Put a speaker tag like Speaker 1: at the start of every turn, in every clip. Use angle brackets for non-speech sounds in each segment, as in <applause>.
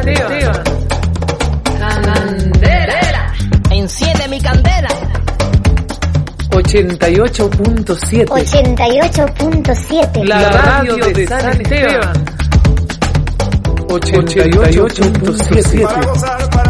Speaker 1: Candela. Enciende mi candela.
Speaker 2: 88.7.
Speaker 3: 88.7.
Speaker 2: La, La radio de, San, San Esteban.
Speaker 4: Esteban. 88.7.
Speaker 5: 88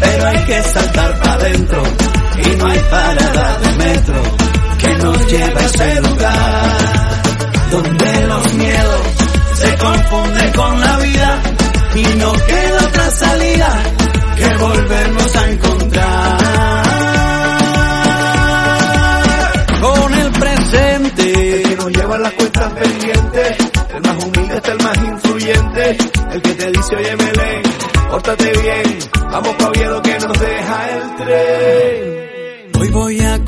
Speaker 5: pero hay que saltar para adentro y no hay parada de metro que nos lleve a ese lugar donde los miedos se confunden con la vida y no queda otra salida que volvernos a encontrar con el presente.
Speaker 6: El que nos lleva las cuentas pendientes, el más humilde es el más influyente, el que te dice oye Melén, pórtate bien,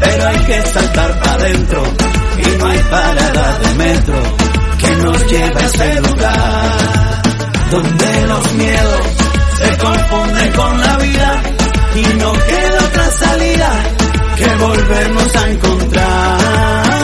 Speaker 5: pero hay que saltar para adentro y no hay parada de metro que nos lleve a ese lugar donde los miedos se confunden con la vida y no queda otra salida que volvernos a encontrar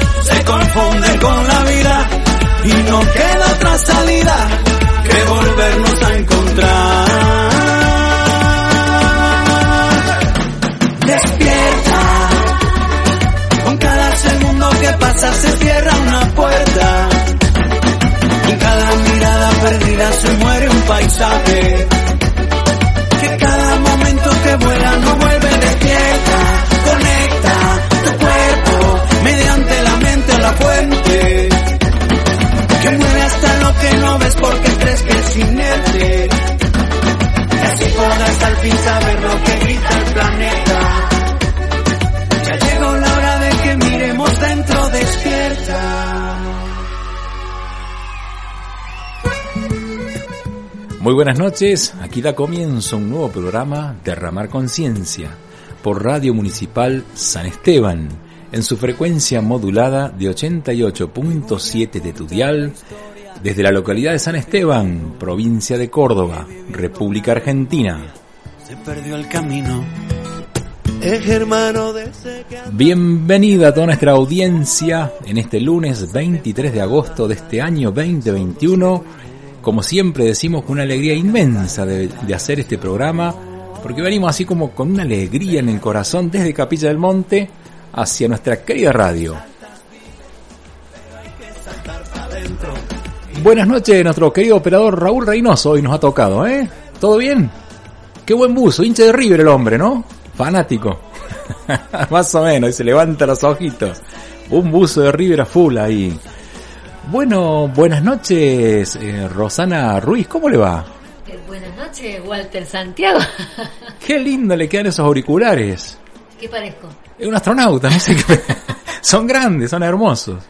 Speaker 5: se confunden con la vida y no queda otra salida que volvernos a encontrar. Despierta, con cada segundo que pasa se cierra
Speaker 7: Muy buenas noches, aquí da comienzo un nuevo programa Derramar Conciencia por Radio Municipal San Esteban en su frecuencia modulada de 88.7 de Tudial desde la localidad de San Esteban, provincia de Córdoba, República Argentina.
Speaker 5: Se perdió el camino.
Speaker 7: Bienvenida a toda nuestra audiencia en este lunes 23 de agosto de este año 2021. Como siempre decimos con una alegría inmensa de, de hacer este programa, porque venimos así como con una alegría en el corazón desde Capilla del Monte hacia nuestra querida radio. Buenas noches, nuestro querido operador Raúl Reynoso, hoy nos ha tocado, ¿eh? ¿Todo bien? Qué buen buzo, hincha de River el hombre, ¿no? Fanático. <laughs> Más o menos, y se levanta los ojitos. Un buzo de River a full ahí. Bueno, buenas noches, eh, Rosana Ruiz, ¿cómo le va?
Speaker 8: Eh, buenas noches, Walter Santiago. <laughs>
Speaker 7: Qué lindo le quedan esos auriculares.
Speaker 8: ¿Qué parezco?
Speaker 7: Es un astronauta, no sé qué. <laughs> son grandes, son hermosos.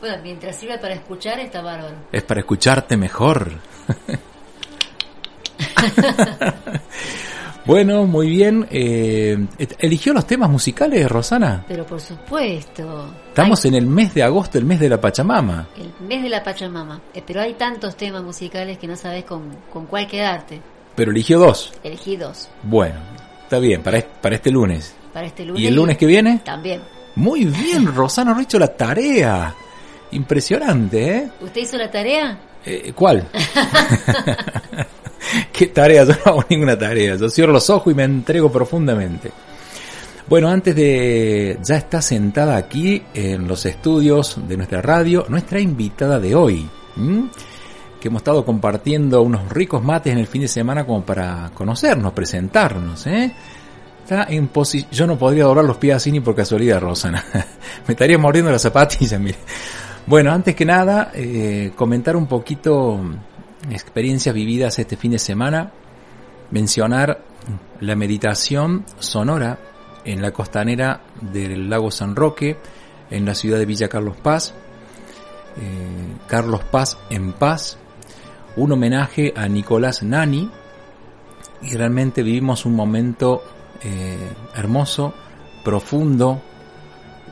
Speaker 8: Bueno, mientras sirva para escuchar, está bárbaro.
Speaker 7: Es para escucharte mejor. <laughs> bueno, muy bien. Eh, ¿Eligió los temas musicales, Rosana?
Speaker 8: Pero por supuesto.
Speaker 7: Estamos en el mes de agosto, el mes de la Pachamama.
Speaker 8: El mes de la Pachamama. Eh, pero hay tantos temas musicales que no sabes con, con cuál quedarte.
Speaker 7: Pero eligió dos.
Speaker 8: Elegí dos.
Speaker 7: Bueno, está bien, para, para este lunes.
Speaker 8: Para este lunes.
Speaker 7: ¿Y el lunes que viene?
Speaker 8: También.
Speaker 7: Muy bien, <laughs> Rosana ha hecho la tarea. Impresionante, ¿eh?
Speaker 8: ¿Usted hizo la tarea?
Speaker 7: Eh, ¿Cuál? <laughs> <laughs> ¿Qué tarea? Yo no hago ninguna tarea. Yo cierro los ojos y me entrego profundamente. Bueno, antes de... Ya está sentada aquí en los estudios de nuestra radio nuestra invitada de hoy. Que hemos estado compartiendo unos ricos mates en el fin de semana como para conocernos, presentarnos. ¿eh? Está en posi Yo no podría doblar los pies así ni por casualidad, Rosana. <laughs> me estaría mordiendo las zapatillas, mire. Bueno, antes que nada, eh, comentar un poquito experiencias vividas este fin de semana, mencionar la meditación sonora en la costanera del lago San Roque, en la ciudad de Villa Carlos Paz, eh, Carlos Paz en paz, un homenaje a Nicolás Nani, y realmente vivimos un momento eh, hermoso, profundo,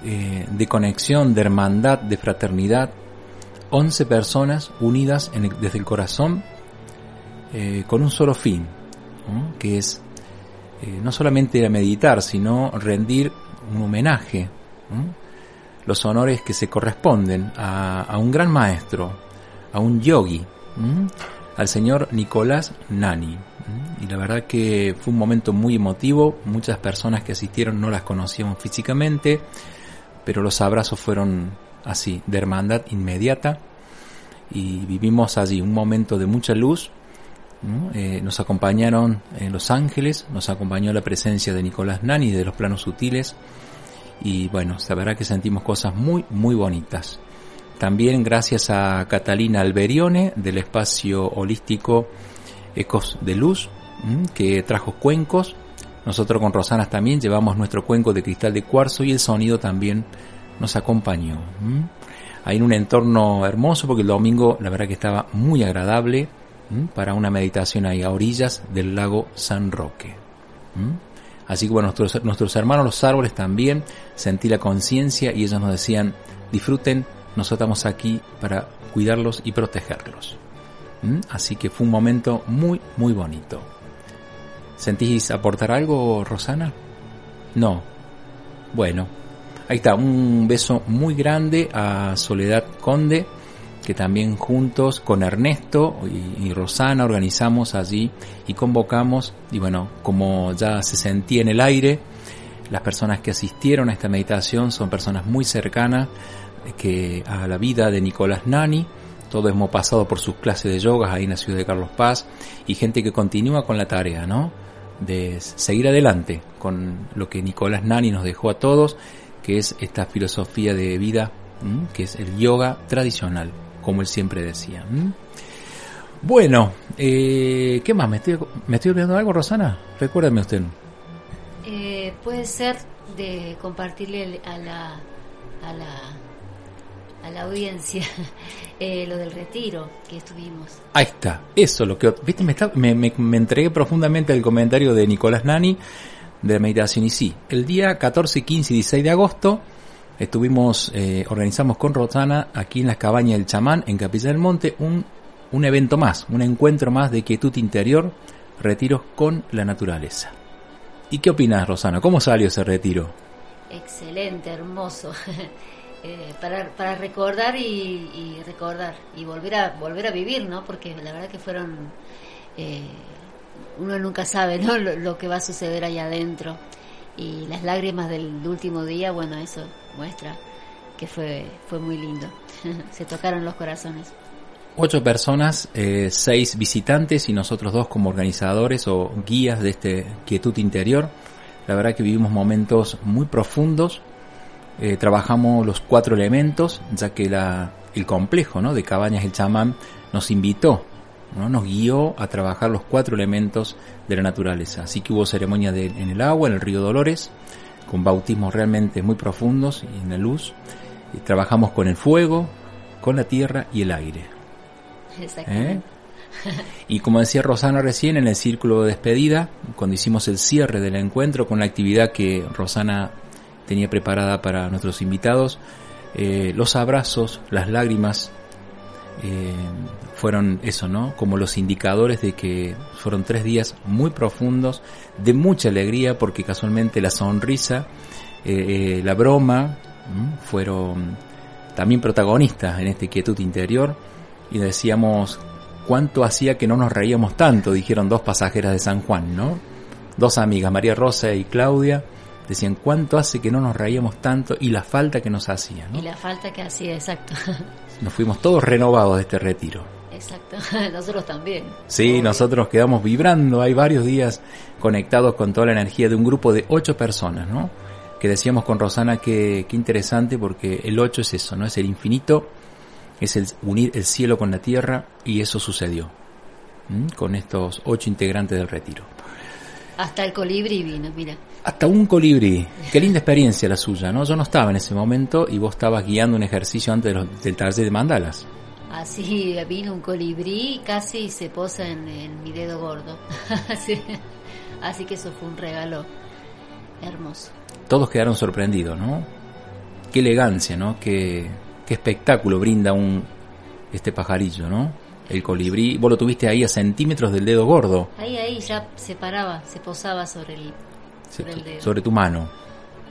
Speaker 7: eh, de conexión, de hermandad, de fraternidad, 11 personas unidas desde el corazón eh, con un solo fin, que es eh, no solamente meditar, sino rendir un homenaje, los honores que se corresponden a, un gran maestro, a un yogi, al señor Nicolás Nani. Y la verdad que fue un momento muy emotivo, muchas personas que asistieron no las conocíamos físicamente, pero los abrazos fueron así, de hermandad inmediata y vivimos allí un momento de mucha luz. Eh, nos acompañaron en Los Ángeles, nos acompañó la presencia de Nicolás Nani de los planos sutiles y bueno, verdad que sentimos cosas muy, muy bonitas. También gracias a Catalina Alberione del espacio holístico Ecos de Luz, que trajo cuencos. Nosotros con Rosanas también llevamos nuestro cuenco de cristal de cuarzo y el sonido también nos acompañó. Ahí en un entorno hermoso porque el domingo la verdad que estaba muy agradable para una meditación ahí a orillas del lago San Roque. Así que bueno, nuestros, nuestros hermanos los árboles también sentí la conciencia y ellos nos decían disfruten, nosotros estamos aquí para cuidarlos y protegerlos. Así que fue un momento muy, muy bonito. ¿Sentís aportar algo, Rosana? No. Bueno, ahí está, un beso muy grande a Soledad Conde, que también juntos con Ernesto y, Rosana organizamos allí y convocamos, y bueno, como ya se sentía en el aire, las personas que asistieron a esta meditación son personas muy cercanas que a la vida de Nicolás Nani, todos hemos pasado por sus clases de yoga ahí en la ciudad de Carlos Paz y gente que continúa con la tarea, ¿no? De seguir adelante con lo que Nicolás Nani nos dejó a todos, que es esta filosofía de vida, ¿m? que es el yoga tradicional, como él siempre decía. ¿m? Bueno, eh, ¿qué más? ¿Me estoy, ¿Me estoy olvidando algo, Rosana? Recuérdame usted.
Speaker 8: Eh, puede ser de compartirle a la, a la a la audiencia <laughs> eh, lo del retiro que estuvimos.
Speaker 7: Ahí está, eso lo que viste me, está, me, me, me, entregué profundamente al comentario de Nicolás Nani de meditación y sí, el día 14, 15 y 16 de agosto estuvimos eh, organizamos con Rosana aquí en las cabañas del chamán en Capilla del Monte un un evento más, un encuentro más de quietud interior, retiros con la naturaleza. ¿Y qué opinas, Rosana? ¿Cómo salió ese retiro?
Speaker 8: Excelente, hermoso. <laughs> Eh, para, para recordar y, y recordar y volver a volver a vivir, ¿no? Porque la verdad que fueron eh, uno nunca sabe, lo que va a suceder allá adentro y las lágrimas del último día, bueno, eso muestra que fue fue muy lindo. <laughs> Se tocaron los corazones.
Speaker 7: Ocho personas, eh, seis visitantes y nosotros dos como organizadores o guías de este quietud interior. La verdad que vivimos momentos muy profundos. Eh, trabajamos los cuatro elementos, ya que la, el complejo ¿no? de Cabañas El Chamán nos invitó, ¿no? nos guió a trabajar los cuatro elementos de la naturaleza. Así que hubo ceremonia de, en el agua, en el río Dolores, con bautismos realmente muy profundos y en la luz. Y trabajamos con el fuego, con la tierra y el aire.
Speaker 8: Exactamente.
Speaker 7: ¿Eh? Y como decía Rosana recién, en el círculo de despedida, cuando hicimos el cierre del encuentro con la actividad que Rosana tenía preparada para nuestros invitados, eh, los abrazos, las lágrimas, eh, fueron eso, ¿no? Como los indicadores de que fueron tres días muy profundos, de mucha alegría, porque casualmente la sonrisa, eh, la broma, fueron también protagonistas en esta quietud interior y decíamos cuánto hacía que no nos reíamos tanto, dijeron dos pasajeras de San Juan, ¿no? Dos amigas, María Rosa y Claudia, decían cuánto hace que no nos reíamos tanto y la falta que nos hacía, ¿no?
Speaker 8: Y la falta que hacía, exacto. <laughs>
Speaker 7: Nos fuimos todos renovados de este retiro.
Speaker 8: Exacto. <laughs> Nosotros también.
Speaker 7: Sí,
Speaker 8: Obvio.
Speaker 7: nosotros quedamos vibrando, hay varios días conectados con toda la energía de un grupo de ocho personas, ¿no? Que decíamos con Rosana que, que interesante porque el ocho es eso, ¿no? Es el infinito, es el unir el cielo con la tierra y eso sucedió ¿m? con estos ocho integrantes del retiro.
Speaker 8: Hasta el colibrí vino, mira.
Speaker 7: Hasta un colibrí, qué linda experiencia la suya, ¿no? Yo no estaba en ese momento y vos estabas guiando un ejercicio antes de los- del taller de mandalas.
Speaker 8: Así vino un colibrí y casi se posa en, en mi dedo gordo. <laughs> Así, así que eso fue un regalo hermoso.
Speaker 7: Todos quedaron sorprendidos, ¿no? Qué elegancia, ¿no? Qué, qué espectáculo brinda un este pajarillo, ¿no? El colibrí, vos lo tuviste ahí a centímetros del dedo gordo,
Speaker 8: Ahí, ahí ya se paraba, se posaba sobre el, sobre el dedo.
Speaker 7: sobre tu mano.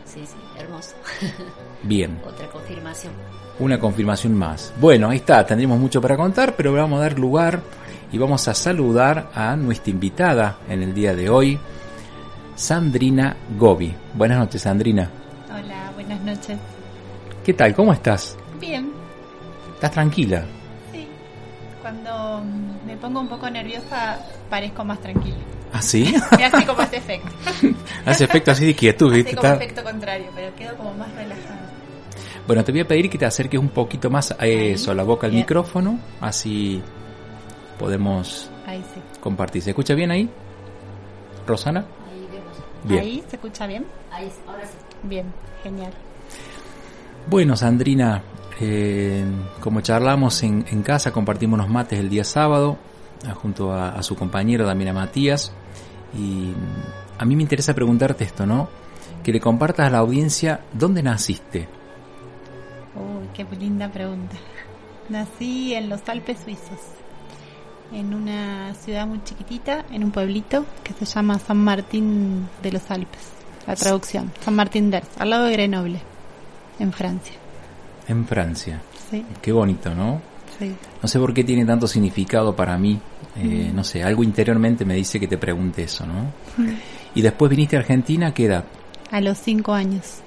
Speaker 8: Sí, sí, hermoso. <laughs>
Speaker 7: Bien,
Speaker 8: Otra confirmación.
Speaker 7: una confirmación más. Bueno, ahí está, tendríamos mucho para contar, pero vamos a dar lugar y vamos a saludar a nuestra invitada en el día de hoy, Sandrina Gobi. Buenas noches, Sandrina.
Speaker 9: Hola, buenas noches.
Speaker 7: ¿Qué tal? ¿Cómo estás?
Speaker 9: Bien,
Speaker 7: ¿Estás tranquila?
Speaker 9: sí. Cuando me pongo un poco nerviosa, parezco más tranquila.
Speaker 7: ¿Ah, sí? <laughs>
Speaker 9: Me hace como ese efecto. <laughs>
Speaker 7: Hace efecto así de quietud,
Speaker 9: Hace
Speaker 7: ¿viste?
Speaker 9: como
Speaker 7: Está-
Speaker 9: efecto contrario, pero quedo como más relajada.
Speaker 7: Bueno, te voy a pedir que te acerques un poquito más a eso, a la boca al
Speaker 9: Bien.
Speaker 7: micrófono, así podemos
Speaker 9: Ahí sí.
Speaker 7: compartir. ¿Se escucha bien ahí? ¿Rosana?
Speaker 8: Ahí vemos.
Speaker 7: Bien.
Speaker 9: Ahí se escucha bien.
Speaker 8: Ahí, ahora sí.
Speaker 9: Bien, genial.
Speaker 7: Bueno, Sandrina, eh, como charlamos en, en casa, compartimos unos mates el día sábado, ah, junto a, a su compañero Damiana Matías, y a mí me interesa preguntarte esto, ¿no? Que le compartas a la audiencia dónde naciste.
Speaker 9: Uy, qué linda pregunta. Nací en los Alpes suizos, en una ciudad muy chiquitita, en un pueblito que se llama San Martín de los Alpes. La traducción, San Martín d'Ers, al lado de Grenoble, en Francia.
Speaker 7: En Francia.
Speaker 9: Sí,
Speaker 7: Qué bonito, ¿no?
Speaker 9: sí.
Speaker 7: No sé por qué tiene tanto significado para mí. Eh,
Speaker 9: Mm.
Speaker 7: No sé, algo interiormente me dice que te pregunte eso, ¿no? Y después viniste a Argentina, ¿a qué edad?
Speaker 9: A los cinco años.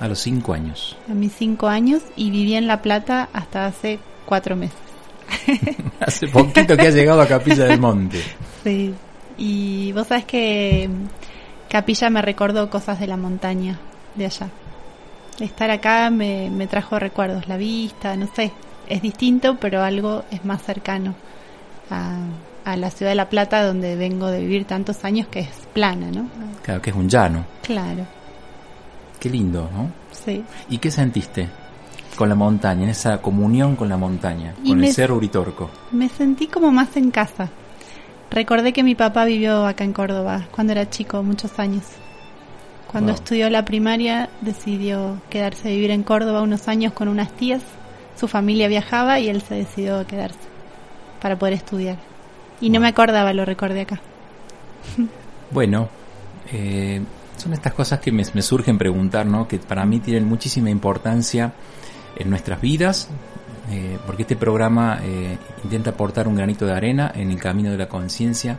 Speaker 7: A los cinco años.
Speaker 9: A mis cinco años y viví en La Plata hasta hace cuatro meses. <laughs>
Speaker 7: Hace poquito que has llegado a Capilla del Monte.
Speaker 9: Sí. Y vos sabés que mm, Capilla me recordó cosas de la montaña de allá. Estar acá me, me trajo recuerdos, la vista, no sé. Es distinto, pero algo es más cercano a, a la ciudad de La Plata, donde vengo de vivir tantos años, que es plana, ¿no?
Speaker 7: Claro, que es un llano.
Speaker 9: Claro,
Speaker 7: Qué lindo, ¿no?
Speaker 9: sí.
Speaker 7: ¿Y qué sentiste con la montaña, en esa comunión con la montaña,
Speaker 9: Y
Speaker 7: con
Speaker 9: me-
Speaker 7: el Cerro Uritorco?
Speaker 9: Me sentí como más en casa. Recordé que mi papá vivió acá en Córdoba cuando era chico, muchos años. Cuando
Speaker 7: Wow.
Speaker 9: estudió la primaria decidió quedarse a vivir en Córdoba unos años con unas tías. Su familia viajaba y él se decidió a quedarse para poder estudiar. Y no me acordaba, lo recordé acá.
Speaker 7: Bueno, eh, son estas cosas que me, me surgen preguntar, ¿no? Que para mí tienen muchísima importancia en nuestras vidas, eh, porque este programa eh, intenta aportar un granito de arena en el camino de la conciencia.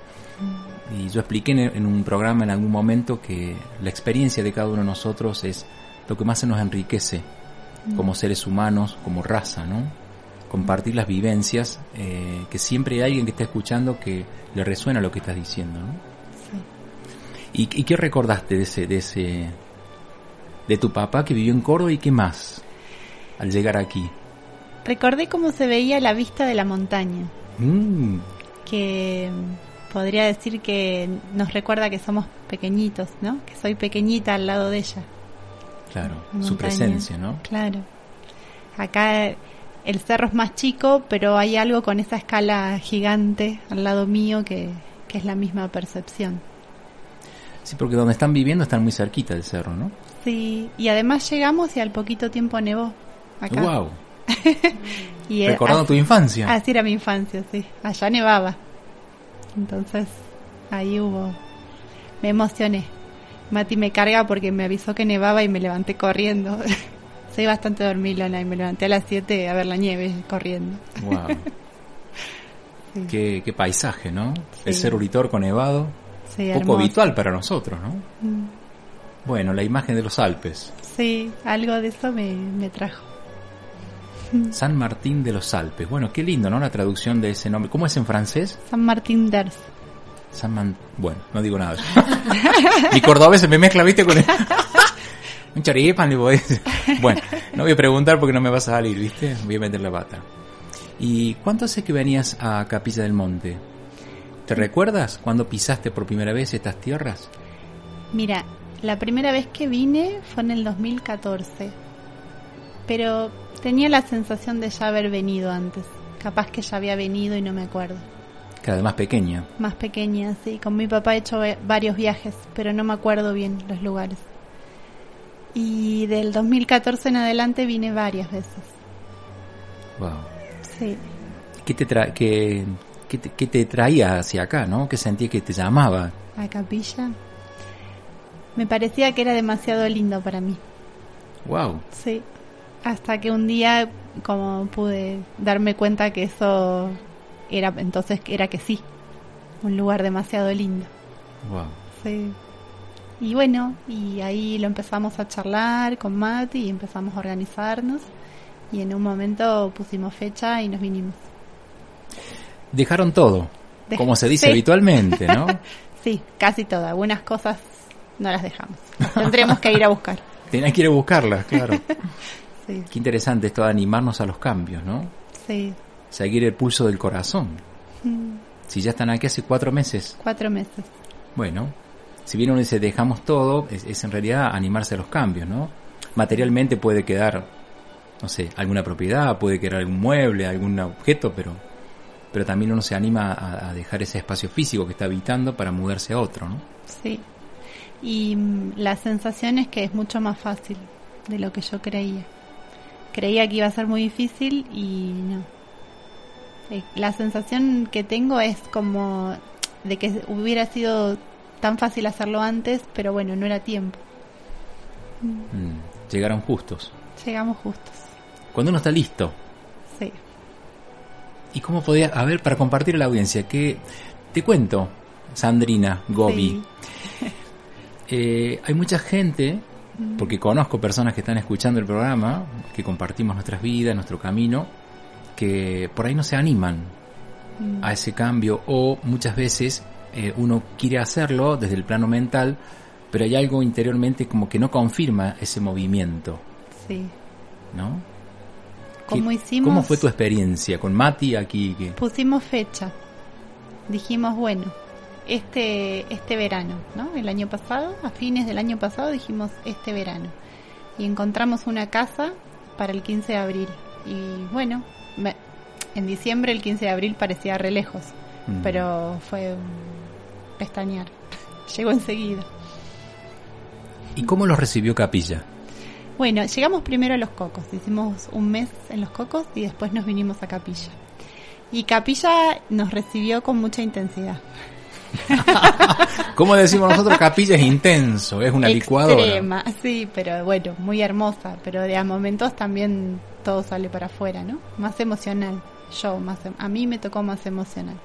Speaker 7: Y yo expliqué en, en un programa en algún momento que la experiencia de cada uno de nosotros es lo que más se nos enriquece como seres humanos, como raza, ¿no? Compartir las vivencias, eh, que siempre hay alguien que está escuchando que le resuena lo que estás diciendo, ¿no? ¿Y, y qué recordaste de ese, de ese, de tu papá que vivió en Córdoba y qué más al llegar aquí?
Speaker 9: Recordé cómo se veía la vista de la montaña,
Speaker 7: Mm,
Speaker 9: que podría decir que nos recuerda que somos pequeñitos, ¿no? Que soy pequeñita al lado de ella.
Speaker 7: claro,
Speaker 9: la
Speaker 7: su presencia, ¿no?
Speaker 9: Claro. Acá el cerro es más chico, pero hay algo con esa escala gigante al lado mío que, que es la misma percepción.
Speaker 7: Sí, porque donde están viviendo están muy cerquita del cerro, ¿no?
Speaker 9: Sí, y además llegamos y al poquito tiempo nevó. Acá.
Speaker 7: Wow. <laughs>
Speaker 9: Y eh,
Speaker 7: Recordando
Speaker 9: así-
Speaker 7: tu infancia.
Speaker 9: Así era mi infancia, sí. Allá nevaba. Entonces, ahí hubo... Me emocioné. Mati me carga porque me avisó que nevaba y me levanté corriendo. <laughs> Soy bastante dormilona y me levanté a las 7 a ver la nieve corriendo.
Speaker 7: Wow. <laughs> qué, qué paisaje, ¿no? El ser Uritorco nevado,
Speaker 9: Sí,
Speaker 7: poco
Speaker 9: hermoso.
Speaker 7: habitual para nosotros, ¿no?
Speaker 9: Mm,
Speaker 7: Bueno, la imagen de los Alpes.
Speaker 9: Sí, algo de eso me, me trajo. <laughs>
Speaker 7: San Martín de los Alpes. Bueno, qué lindo, ¿no? La traducción de ese nombre. ¿Cómo es en francés?
Speaker 9: San Martín d'Ars.
Speaker 7: San Man... Bueno, no digo nada. <laughs> Mi cordobés se me mezcla, ¿viste? Con el... Un choripán, le decir. <laughs> Bueno, no voy a preguntar porque no me vas a salir, ¿viste? Voy a meter la pata. ¿Y cuánto hace que venías a Capilla del Monte? ¿Te recuerdas cuando pisaste por primera vez estas tierras?
Speaker 9: Mira, la primera vez que vine fue en el 2014. Pero tenía la sensación de ya haber venido antes. Capaz que ya había venido y no me acuerdo.
Speaker 7: Que además pequeña.
Speaker 9: Más pequeña, sí. Con mi papá he hecho va- varios viajes, pero no me acuerdo bien los lugares. Y del 2014 en adelante vine varias veces.
Speaker 7: Wow.
Speaker 9: Sí.
Speaker 7: ¿Qué te, tra qué, qué te, qué te traía hacia acá, no? ¿Qué sentí que te llamaba?
Speaker 9: A capilla. Me parecía que era demasiado lindo para mí.
Speaker 7: Wow.
Speaker 9: Sí. Hasta que un día, como pude darme cuenta que eso era, entonces era que sí. Un lugar demasiado lindo.
Speaker 7: Wow.
Speaker 9: Sí. Y bueno, y ahí lo empezamos a charlar con Mati y empezamos a organizarnos. Y en un momento pusimos fecha y nos vinimos.
Speaker 7: Dejaron todo,
Speaker 9: Dej-
Speaker 7: como se dice
Speaker 9: sí.
Speaker 7: habitualmente, ¿no? <laughs>
Speaker 9: Sí, casi todo. Algunas cosas no las dejamos. Tendremos que ir a buscar. <laughs>
Speaker 7: Tenés que ir a buscarlas, claro. <laughs>
Speaker 9: Sí,
Speaker 7: Qué interesante esto de animarnos a los cambios, ¿no?
Speaker 9: sí.
Speaker 7: Seguir el pulso del corazón.
Speaker 9: Mm,
Speaker 7: Si ya están aquí hace cuatro meses,
Speaker 9: Cuatro meses.
Speaker 7: bueno, si bien uno dice dejamos todo, es, en realidad animarse a los cambios, ¿no? Materialmente puede quedar, no sé, alguna propiedad, puede quedar algún mueble, algún objeto, pero, pero también uno se anima a, a dejar ese espacio físico que está habitando para mudarse a otro, ¿no?
Speaker 9: Sí. Y mm, la sensación es que es mucho más fácil de lo que yo creía. Creía que iba a ser muy difícil y no. Eh, La sensación que tengo es como de que hubiera sido tan fácil hacerlo antes, pero bueno, no era tiempo.
Speaker 7: Mm, llegaron justos.
Speaker 9: Llegamos justos.
Speaker 7: Cuando uno está listo,
Speaker 9: Sí.
Speaker 7: ¿Y cómo podía, a ver, para compartir a la audiencia, que te cuento, Sandrina Gobi,
Speaker 9: Sí. <laughs>
Speaker 7: eh, hay mucha gente, porque conozco personas que están escuchando el programa, que compartimos nuestras vidas, nuestro camino, que por ahí no se animan
Speaker 9: Mm,
Speaker 7: a ese cambio o muchas veces eh, uno quiere hacerlo desde el plano mental, pero hay algo interiormente como que no confirma ese movimiento,
Speaker 9: Sí.
Speaker 7: ¿no?
Speaker 9: ¿Cómo
Speaker 7: ¿Qué-
Speaker 9: hicimos?
Speaker 7: ¿Cómo fue tu experiencia con Mati aquí? Que,
Speaker 9: Pusimos fecha. Dijimos, bueno, este este verano, ¿no? El año pasado, a fines del año pasado dijimos este verano. Y encontramos una casa para el 15 de abril. Y bueno, me- en diciembre el 15 de abril parecía re lejos,
Speaker 7: Mm.
Speaker 9: pero fue pestañear. <laughs> Llegó enseguida.
Speaker 7: ¿Y cómo los recibió Capilla?
Speaker 9: Bueno, llegamos primero a Los Cocos, hicimos un mes en Los Cocos y después nos vinimos a Capilla. Y Capilla nos recibió con mucha intensidad. <laughs>
Speaker 7: Como decimos nosotros, capilla es intenso, es una licuadora.
Speaker 9: Extrema, sí, pero bueno, muy hermosa, pero de a momentos también todo sale para afuera, ¿no? Más emocional. Yo, más em- a mí me tocó más emocional.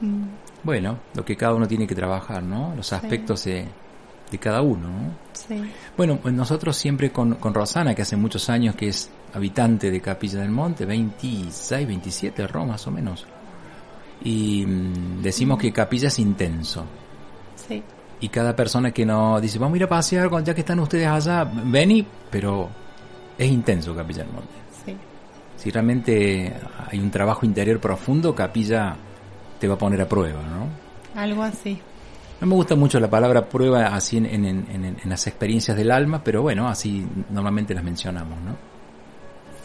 Speaker 9: Mm,
Speaker 7: Bueno, lo que cada uno tiene que trabajar, ¿no? Los aspectos de, de cada uno, ¿no?
Speaker 9: sí.
Speaker 7: Bueno, pues nosotros siempre con, con Rosana, que hace muchos años que es habitante de Capilla del Monte, 26, 27, Roma más o menos. Y mm, decimos que Capilla es intenso.
Speaker 9: Sí,
Speaker 7: Y cada persona que nos dice, vamos a ir a pasear, ya que están ustedes allá, vení, pero es intenso Capilla del Monte.
Speaker 9: sí.
Speaker 7: Si realmente hay un trabajo interior profundo, Capilla te va a poner a prueba, ¿no?
Speaker 9: Algo así.
Speaker 7: No me gusta mucho la palabra prueba así en, en- en- en- en las experiencias del alma, pero bueno, así normalmente las mencionamos, ¿no?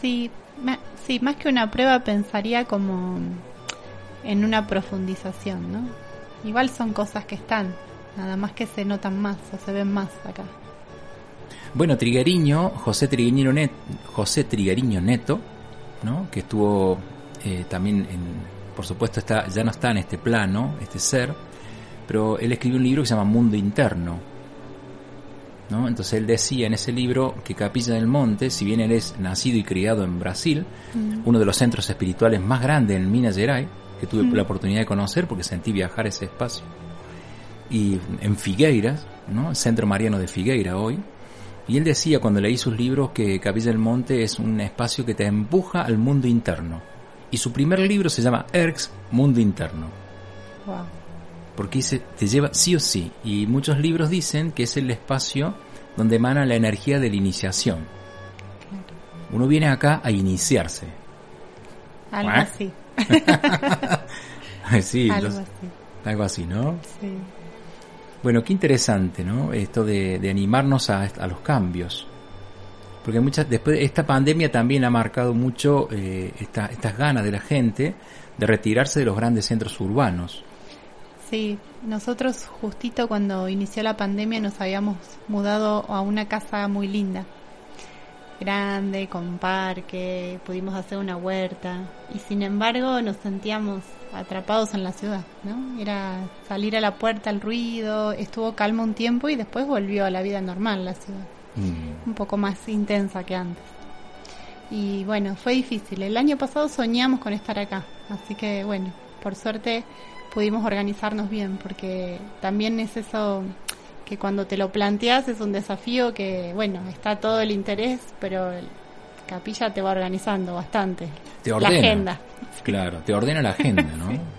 Speaker 9: Sí, ma- sí, más que una prueba pensaría como en una profundización, ¿no? Igual son cosas que están, nada más que se notan más o se ven más acá.
Speaker 7: Bueno, Trigueriño, José Trigueriño, Net, José Trigueriño Neto, ¿no? que estuvo eh, también, en, por supuesto, está, ya no está en este plano, este ser, pero él escribió un libro que se llama Mundo Interno. ¿no? Entonces él decía en ese libro que Capilla del Monte, si bien él es nacido y criado en Brasil, uno de los centros espirituales más grandes en Minas Gerais, que tuve la oportunidad de conocer porque sentí viajar ese espacio, y en Figueiras, ¿no? el Centro Mariano de Figueira hoy, y él decía cuando leí sus libros que Capilla del Monte es un espacio que te empuja al mundo interno. Y su primer libro se llama Erx, Mundo Interno.
Speaker 9: Wow.
Speaker 7: Porque dice, te lleva sí o sí. Y muchos libros dicen que es el espacio donde emana la energía de la iniciación. Uno viene acá a iniciarse.
Speaker 9: Algo
Speaker 7: ¿Eh?
Speaker 9: así. <laughs>
Speaker 7: sí,
Speaker 9: Algo
Speaker 7: los-
Speaker 9: así.
Speaker 7: algo así, ¿no?
Speaker 9: Sí.
Speaker 7: Bueno, qué interesante, ¿no? Esto de, de animarnos a, a los cambios. Porque muchas, después esta pandemia también ha marcado mucho eh, esta- estas ganas de la gente de retirarse de los grandes centros urbanos.
Speaker 9: Sí, nosotros justito cuando inició la pandemia nos habíamos mudado a una casa muy linda, grande, con parque, pudimos hacer una huerta y sin embargo nos sentíamos atrapados en la ciudad, ¿no? Era salir a la puerta el ruido, estuvo calmo un tiempo y después volvió a la vida normal la ciudad,
Speaker 7: Mm,
Speaker 9: un poco más intensa que antes. Y bueno, fue difícil. El año pasado soñamos con estar acá, así que bueno, por suerte pudimos organizarnos bien, porque también es eso que cuando te lo planteas es un desafío que, bueno, está todo el interés, pero el Capilla te va organizando bastante.
Speaker 7: Te
Speaker 9: La agenda.
Speaker 7: Claro, te ordena la agenda, ¿no? <laughs>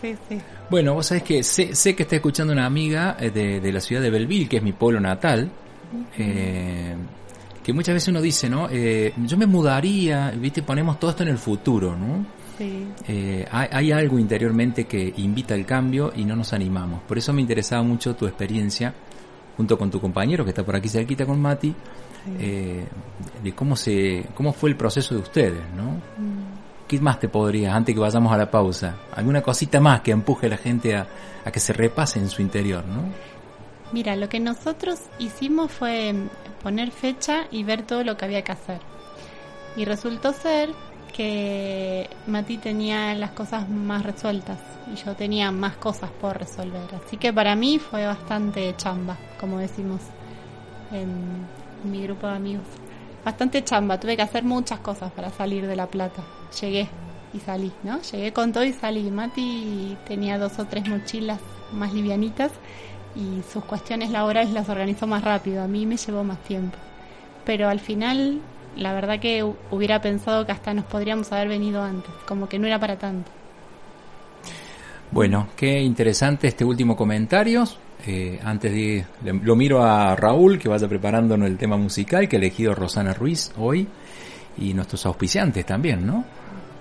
Speaker 9: Sí, sí.
Speaker 7: Bueno, vos sabés que sé, sé que está escuchando una amiga eh, de, de la ciudad de Belleville, que es mi pueblo natal, eh, que muchas veces uno dice, ¿no? Eh, yo me mudaría, viste, ponemos todo esto en el futuro, ¿no?
Speaker 9: Sí,
Speaker 7: Eh, hay, hay algo interiormente que invita al cambio y no nos animamos. Por eso me interesaba mucho tu experiencia, junto con tu compañero que está por aquí cerquita con Mati, eh, de cómo se, cómo fue el proceso de ustedes, ¿no? ¿Qué más te podrías, antes que vayamos a la pausa? ¿Alguna cosita más que empuje a la gente a, a que se repase en su interior, ¿no?
Speaker 9: Mira, lo que nosotros hicimos fue poner fecha y ver todo lo que había que hacer. Y resultó ser que Mati tenía las cosas más resueltas y yo tenía más cosas por resolver. Así que para mí fue bastante chamba, como decimos en mi grupo de amigos. Bastante chamba, tuve que hacer muchas cosas para salir de La Plata. Llegué y salí, ¿no? Llegué con todo y salí. Mati tenía dos o tres mochilas más livianitas y sus cuestiones laborales las organizó más rápido. A mí me llevó más tiempo. Pero al final, la verdad que hu- hubiera pensado que hasta nos podríamos haber venido antes, como que no era para tanto.
Speaker 7: Bueno, qué interesante este último comentario. Eh, antes de le- lo miro a Raúl que vaya preparándonos el tema musical que ha elegido Rosana Ruiz hoy y nuestros auspiciantes también, ¿no?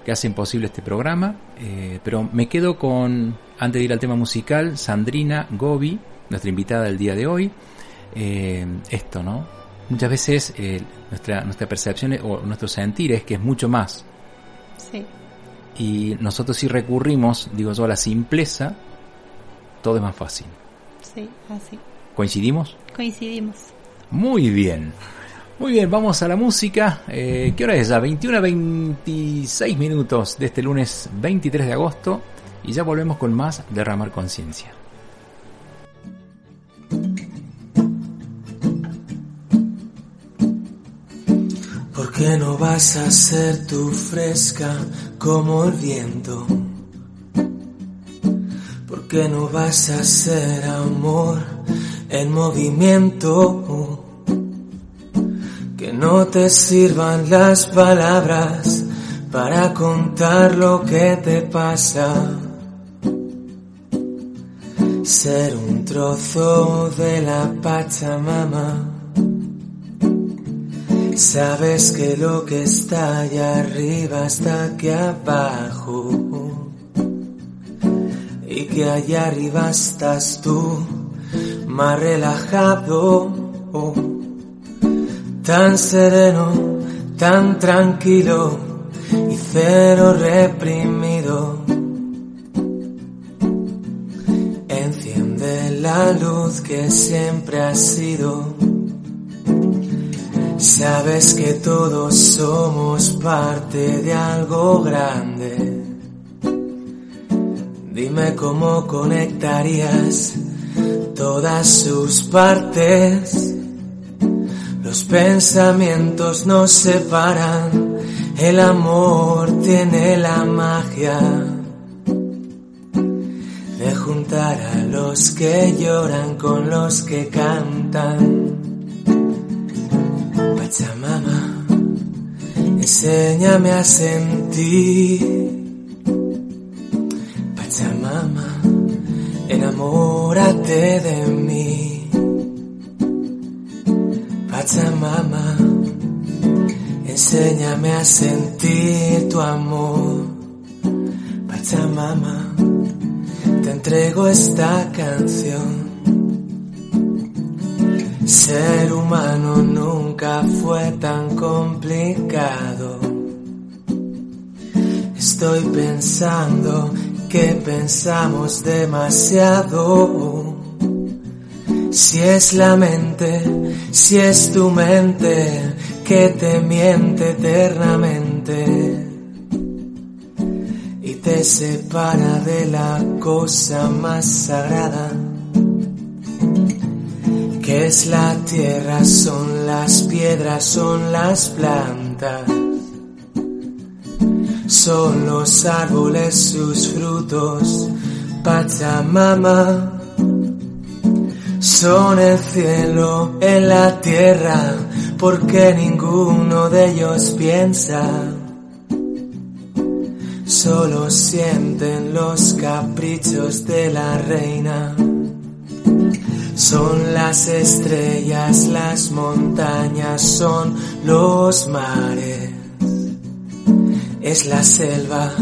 Speaker 7: Que hacen posible este programa. Eh, pero me quedo con, antes de ir al tema musical, Sandrina Gobi, nuestra invitada del día de hoy. Eh, esto, ¿no? Muchas veces eh, nuestra, nuestra percepción o nuestro sentir es que es mucho más.
Speaker 9: Sí,
Speaker 7: Y nosotros si recurrimos, digo yo, a la simpleza, todo es más fácil.
Speaker 9: sí, así.
Speaker 7: ¿Coincidimos?
Speaker 9: Coincidimos.
Speaker 7: Muy bien. Muy bien, vamos a la música. Eh, ¿Qué hora es ya? 21 a 26 minutos de este lunes 23 de agosto. Y ya volvemos con más Derramar Conciencia.
Speaker 10: ¿Por qué no vas a ser tú fresca como el viento? ¿Por qué no vas a ser amor en movimiento? Que no te sirvan las palabras para contar lo que te pasa. Ser un trozo de la Pachamama. Sabes que lo que está allá arriba está aquí abajo. Y que allá arriba estás tú, más relajado, tan sereno, tan tranquilo y cero reprimido. La luz que siempre ha sido. Sabes que todos somos parte de algo grande. Dime cómo conectarías todas sus partes. Los pensamientos nos separan, el amor tiene la magia a los que lloran con los que cantan. Pachamama, enséñame a sentir. Pachamama, enamórate de mí. Pachamama, enséñame a sentir tu amor. Pachamama, entrego esta canción. Ser humano nunca fue tan complicado. Estoy pensando que pensamos demasiado. Si es la mente, si es tu mente que te miente eternamente separa de la cosa más sagrada que es la tierra, son las piedras, son las plantas, son los árboles, sus frutos, Pachamama, son el cielo en la tierra, porque ninguno de ellos piensa. Solo sienten los caprichos de la reina. Son las estrellas, las montañas, son los mares. Es la selva,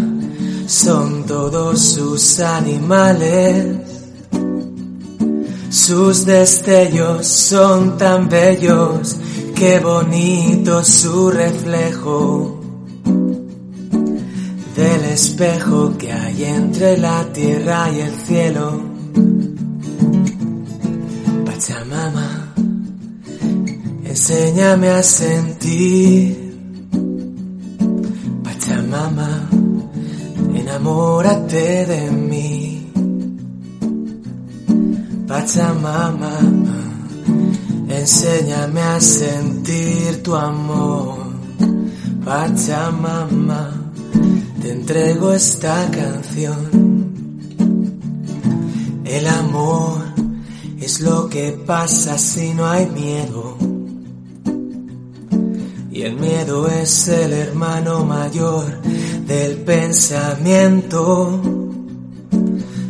Speaker 10: son todos sus animales. Sus destellos son tan bellos, qué bonito su reflejo del espejo que hay entre la tierra y el cielo. Pachamama, enséñame a sentir. Pachamama, enamórate de mí. Pachamama, enséñame a sentir tu amor. Pachamama, te entrego esta canción. El amor es lo que pasa si no hay miedo. Y el miedo es el hermano mayor del pensamiento.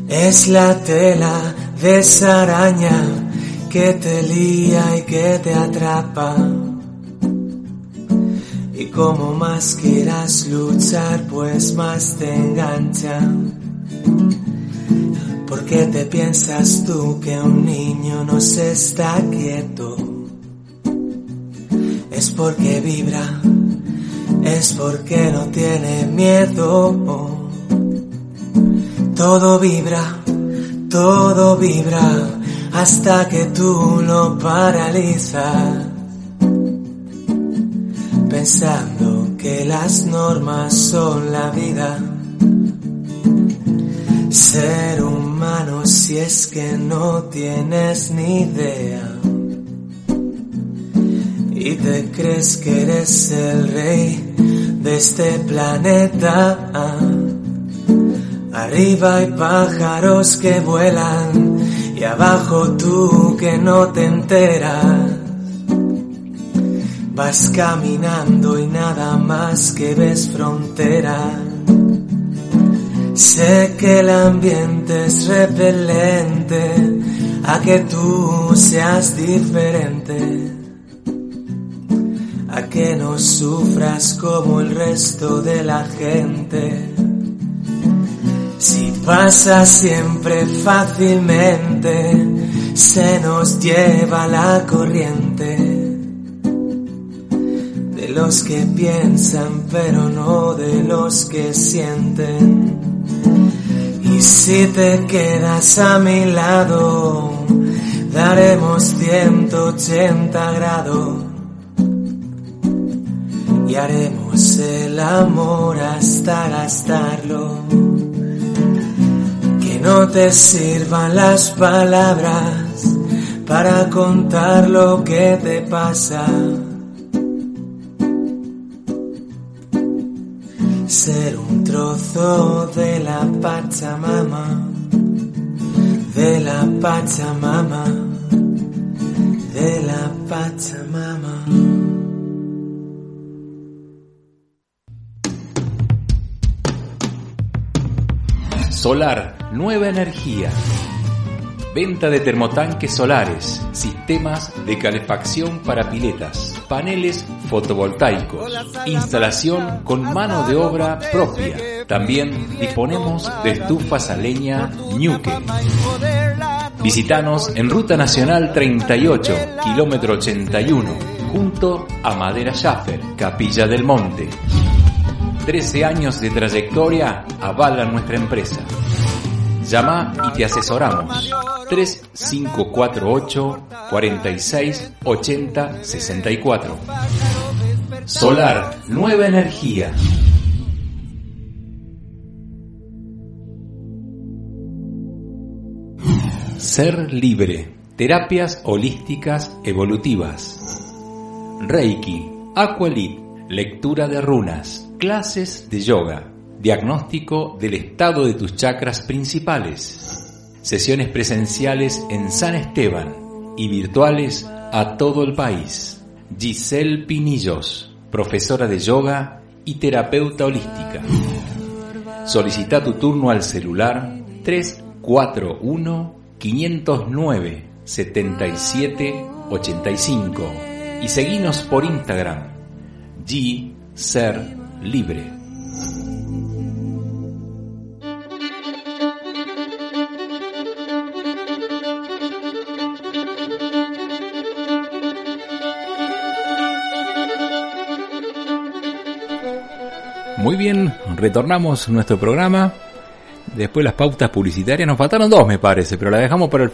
Speaker 10: Es la tela de esa araña que te lía y que te atrapa. Como más quieras luchar, pues más te engancha. ¿Por qué te piensas tú que un niño no se está quieto? Es porque vibra, es porque no tiene miedo. Todo vibra, todo vibra hasta que tú lo paralizas. Pensando que las normas son la vida Ser humano si es que no tienes ni idea y te crees que eres el rey de este planeta. Arriba hay pájaros que vuelan y abajo tú que no te enteras. Vas caminando y nada más que ves frontera. Sé que el ambiente es repelente a que tú seas diferente, a que no sufras como el resto de la gente. Si pasa siempre fácilmente, se nos lleva la corriente los que piensan pero no de los que sienten. Y si te quedas a mi lado, daremos 180 grados y haremos el amor hasta gastarlo. Que no te sirvan las palabras para contar lo que te pasa. Ser un trozo de la Pachamama, de la Pachamama, de la Pachamama.
Speaker 7: Solar, nueva energía. Venta de termotanques solares, sistemas de calefacción para piletas, paneles fotovoltaicos, instalación con mano de obra propia. También disponemos de estufas a leña Ñuque. Visítanos en Ruta Nacional 38, kilómetro 81, junto a Madera Schaffer, Capilla del Monte. 13 años de trayectoria avalan nuestra empresa. Llama y te asesoramos. 3548 46 80 64. Solar, nueva energía. Ser libre. Terapias holísticas evolutivas. Reiki, Aqualit, lectura de runas, clases de yoga, diagnóstico del estado de tus chakras principales, sesiones presenciales en San Esteban y virtuales a todo el país. Giselle Pinillos, profesora de yoga y terapeuta holística. Solicita tu turno al celular 341 509 7785 y seguinos por Instagram G Ser Libre. Muy bien, retornamos nuestro programa. Después las pautas publicitarias. Nos faltaron dos, me parece, pero la dejamos para el,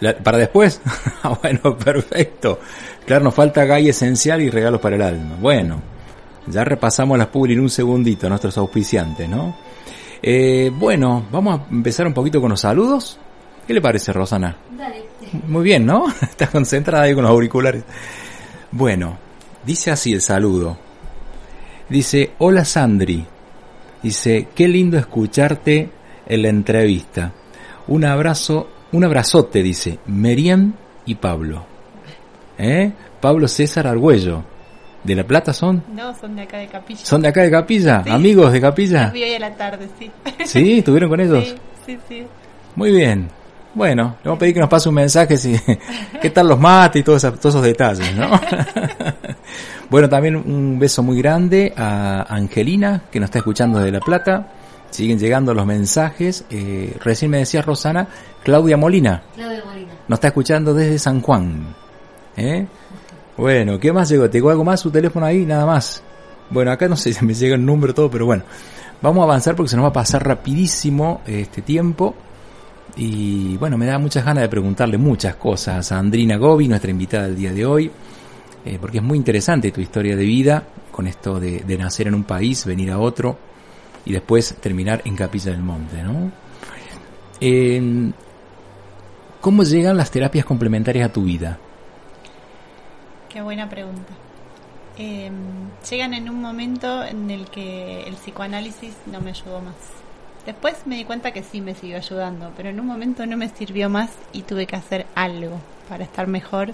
Speaker 7: la- para después. <laughs> Ah, bueno, perfecto. Claro, nos falta gay esencial y regalos para el alma. Bueno, ya repasamos las publi en un segundito, nuestros auspiciantes, ¿no? Eh, bueno, vamos a empezar un poquito con los saludos. ¿Qué le parece, Rosana?
Speaker 8: Dale.
Speaker 7: Muy bien, ¿no? <laughs> Estás concentrada ahí con los auriculares. Bueno, dice así el saludo. Dice, hola Sandri. Dice, qué lindo escucharte en la entrevista. Un abrazo, un abrazote, dice, Merian y Pablo. ¿Eh? Pablo César Argüello. ¿De La Plata son?
Speaker 9: No, son de acá de Capilla.
Speaker 7: ¿Son de acá de Capilla?
Speaker 9: Sí.
Speaker 7: ¿Amigos de Capilla?
Speaker 9: Los vi hoy a la tarde, sí. <laughs>
Speaker 7: ¿Sí? ¿Estuvieron con ellos?
Speaker 9: Sí, sí, sí.
Speaker 7: Muy bien. Bueno, le vamos a pedir que nos pase un mensaje si <laughs> qué tal los mates y todos esos, todos esos detalles, ¿no? <laughs> bueno, también un beso muy grande a Angelina, que nos está escuchando desde La Plata. Siguen llegando los mensajes. Eh, recién me decía Rosana, Claudia Molina,
Speaker 8: Claudia Molina.
Speaker 7: nos está escuchando desde San Juan. ¿Eh? Bueno, ¿qué más llegó? ¿Te llegó algo más? ¿Su teléfono ahí? Nada más. Bueno, acá no sé si me llega el número todo, pero bueno. Vamos a avanzar porque se nos va a pasar rapidísimo este tiempo. Y bueno, me da muchas ganas de preguntarle muchas cosas a Sandrina Gobi, nuestra invitada del día de hoy, eh, porque es muy interesante tu historia de vida, con esto de, nacer en un país, venir a otro y después terminar en Capilla del Monte, ¿no? ¿Cómo llegan las terapias complementarias a tu vida?
Speaker 9: Qué buena pregunta. Eh, llegan en un momento en el que el psicoanálisis no me ayudó más. Después me di cuenta que sí me siguió ayudando, pero en un momento no me sirvió más y tuve que hacer algo para estar mejor.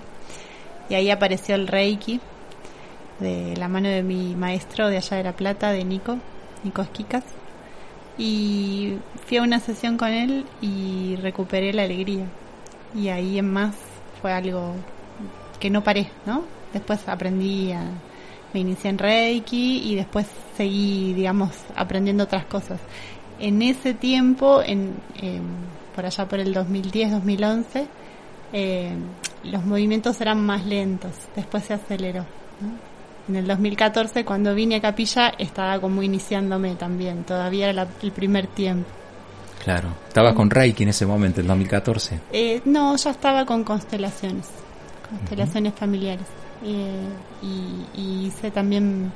Speaker 9: Y ahí apareció el Reiki, de la mano de mi maestro de allá de La Plata, de Nico, Nico Esquicas. Y fui a una sesión con él y recuperé la alegría. Y ahí en más fue algo que no paré, ¿no? Después aprendí a, me inicié en Reiki y después seguí, digamos, aprendiendo otras cosas. En ese tiempo, en, en por allá por el 2010-2011, eh, los movimientos eran más lentos, después se aceleró. ¿no? En el 2014, cuando vine a Capilla, estaba como iniciándome también, todavía era la- el primer tiempo.
Speaker 7: Claro. ¿Estabas con Reiki en ese momento, en 2014?
Speaker 9: Eh, no, ya estaba con constelaciones, constelaciones familiares. Eh, y, y hice también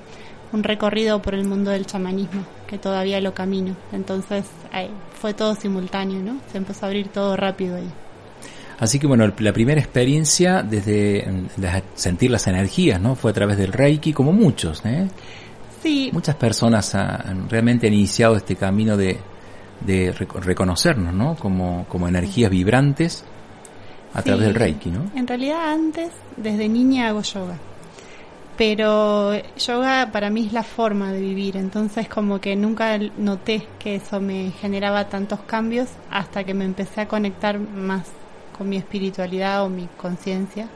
Speaker 9: un recorrido por el mundo del chamanismo, que todavía lo camino. Entonces eh, fue todo simultáneo, ¿no? Se empezó a abrir todo rápido ahí.
Speaker 7: Así que bueno, la primera experiencia desde mm, sentir las energías, ¿no? Fue a través del Reiki, como muchos, ¿eh?
Speaker 9: Sí,
Speaker 7: Muchas personas han, realmente han iniciado este camino de, de reco- reconocernos, ¿no? Como, como energías vibrantes a través del Reiki, ¿no?
Speaker 9: En realidad antes, desde niña hago yoga. Pero yoga para mí es la forma de vivir, entonces como que nunca noté que eso me generaba tantos cambios hasta que me empecé a conectar más con mi espiritualidad o mi conciencia.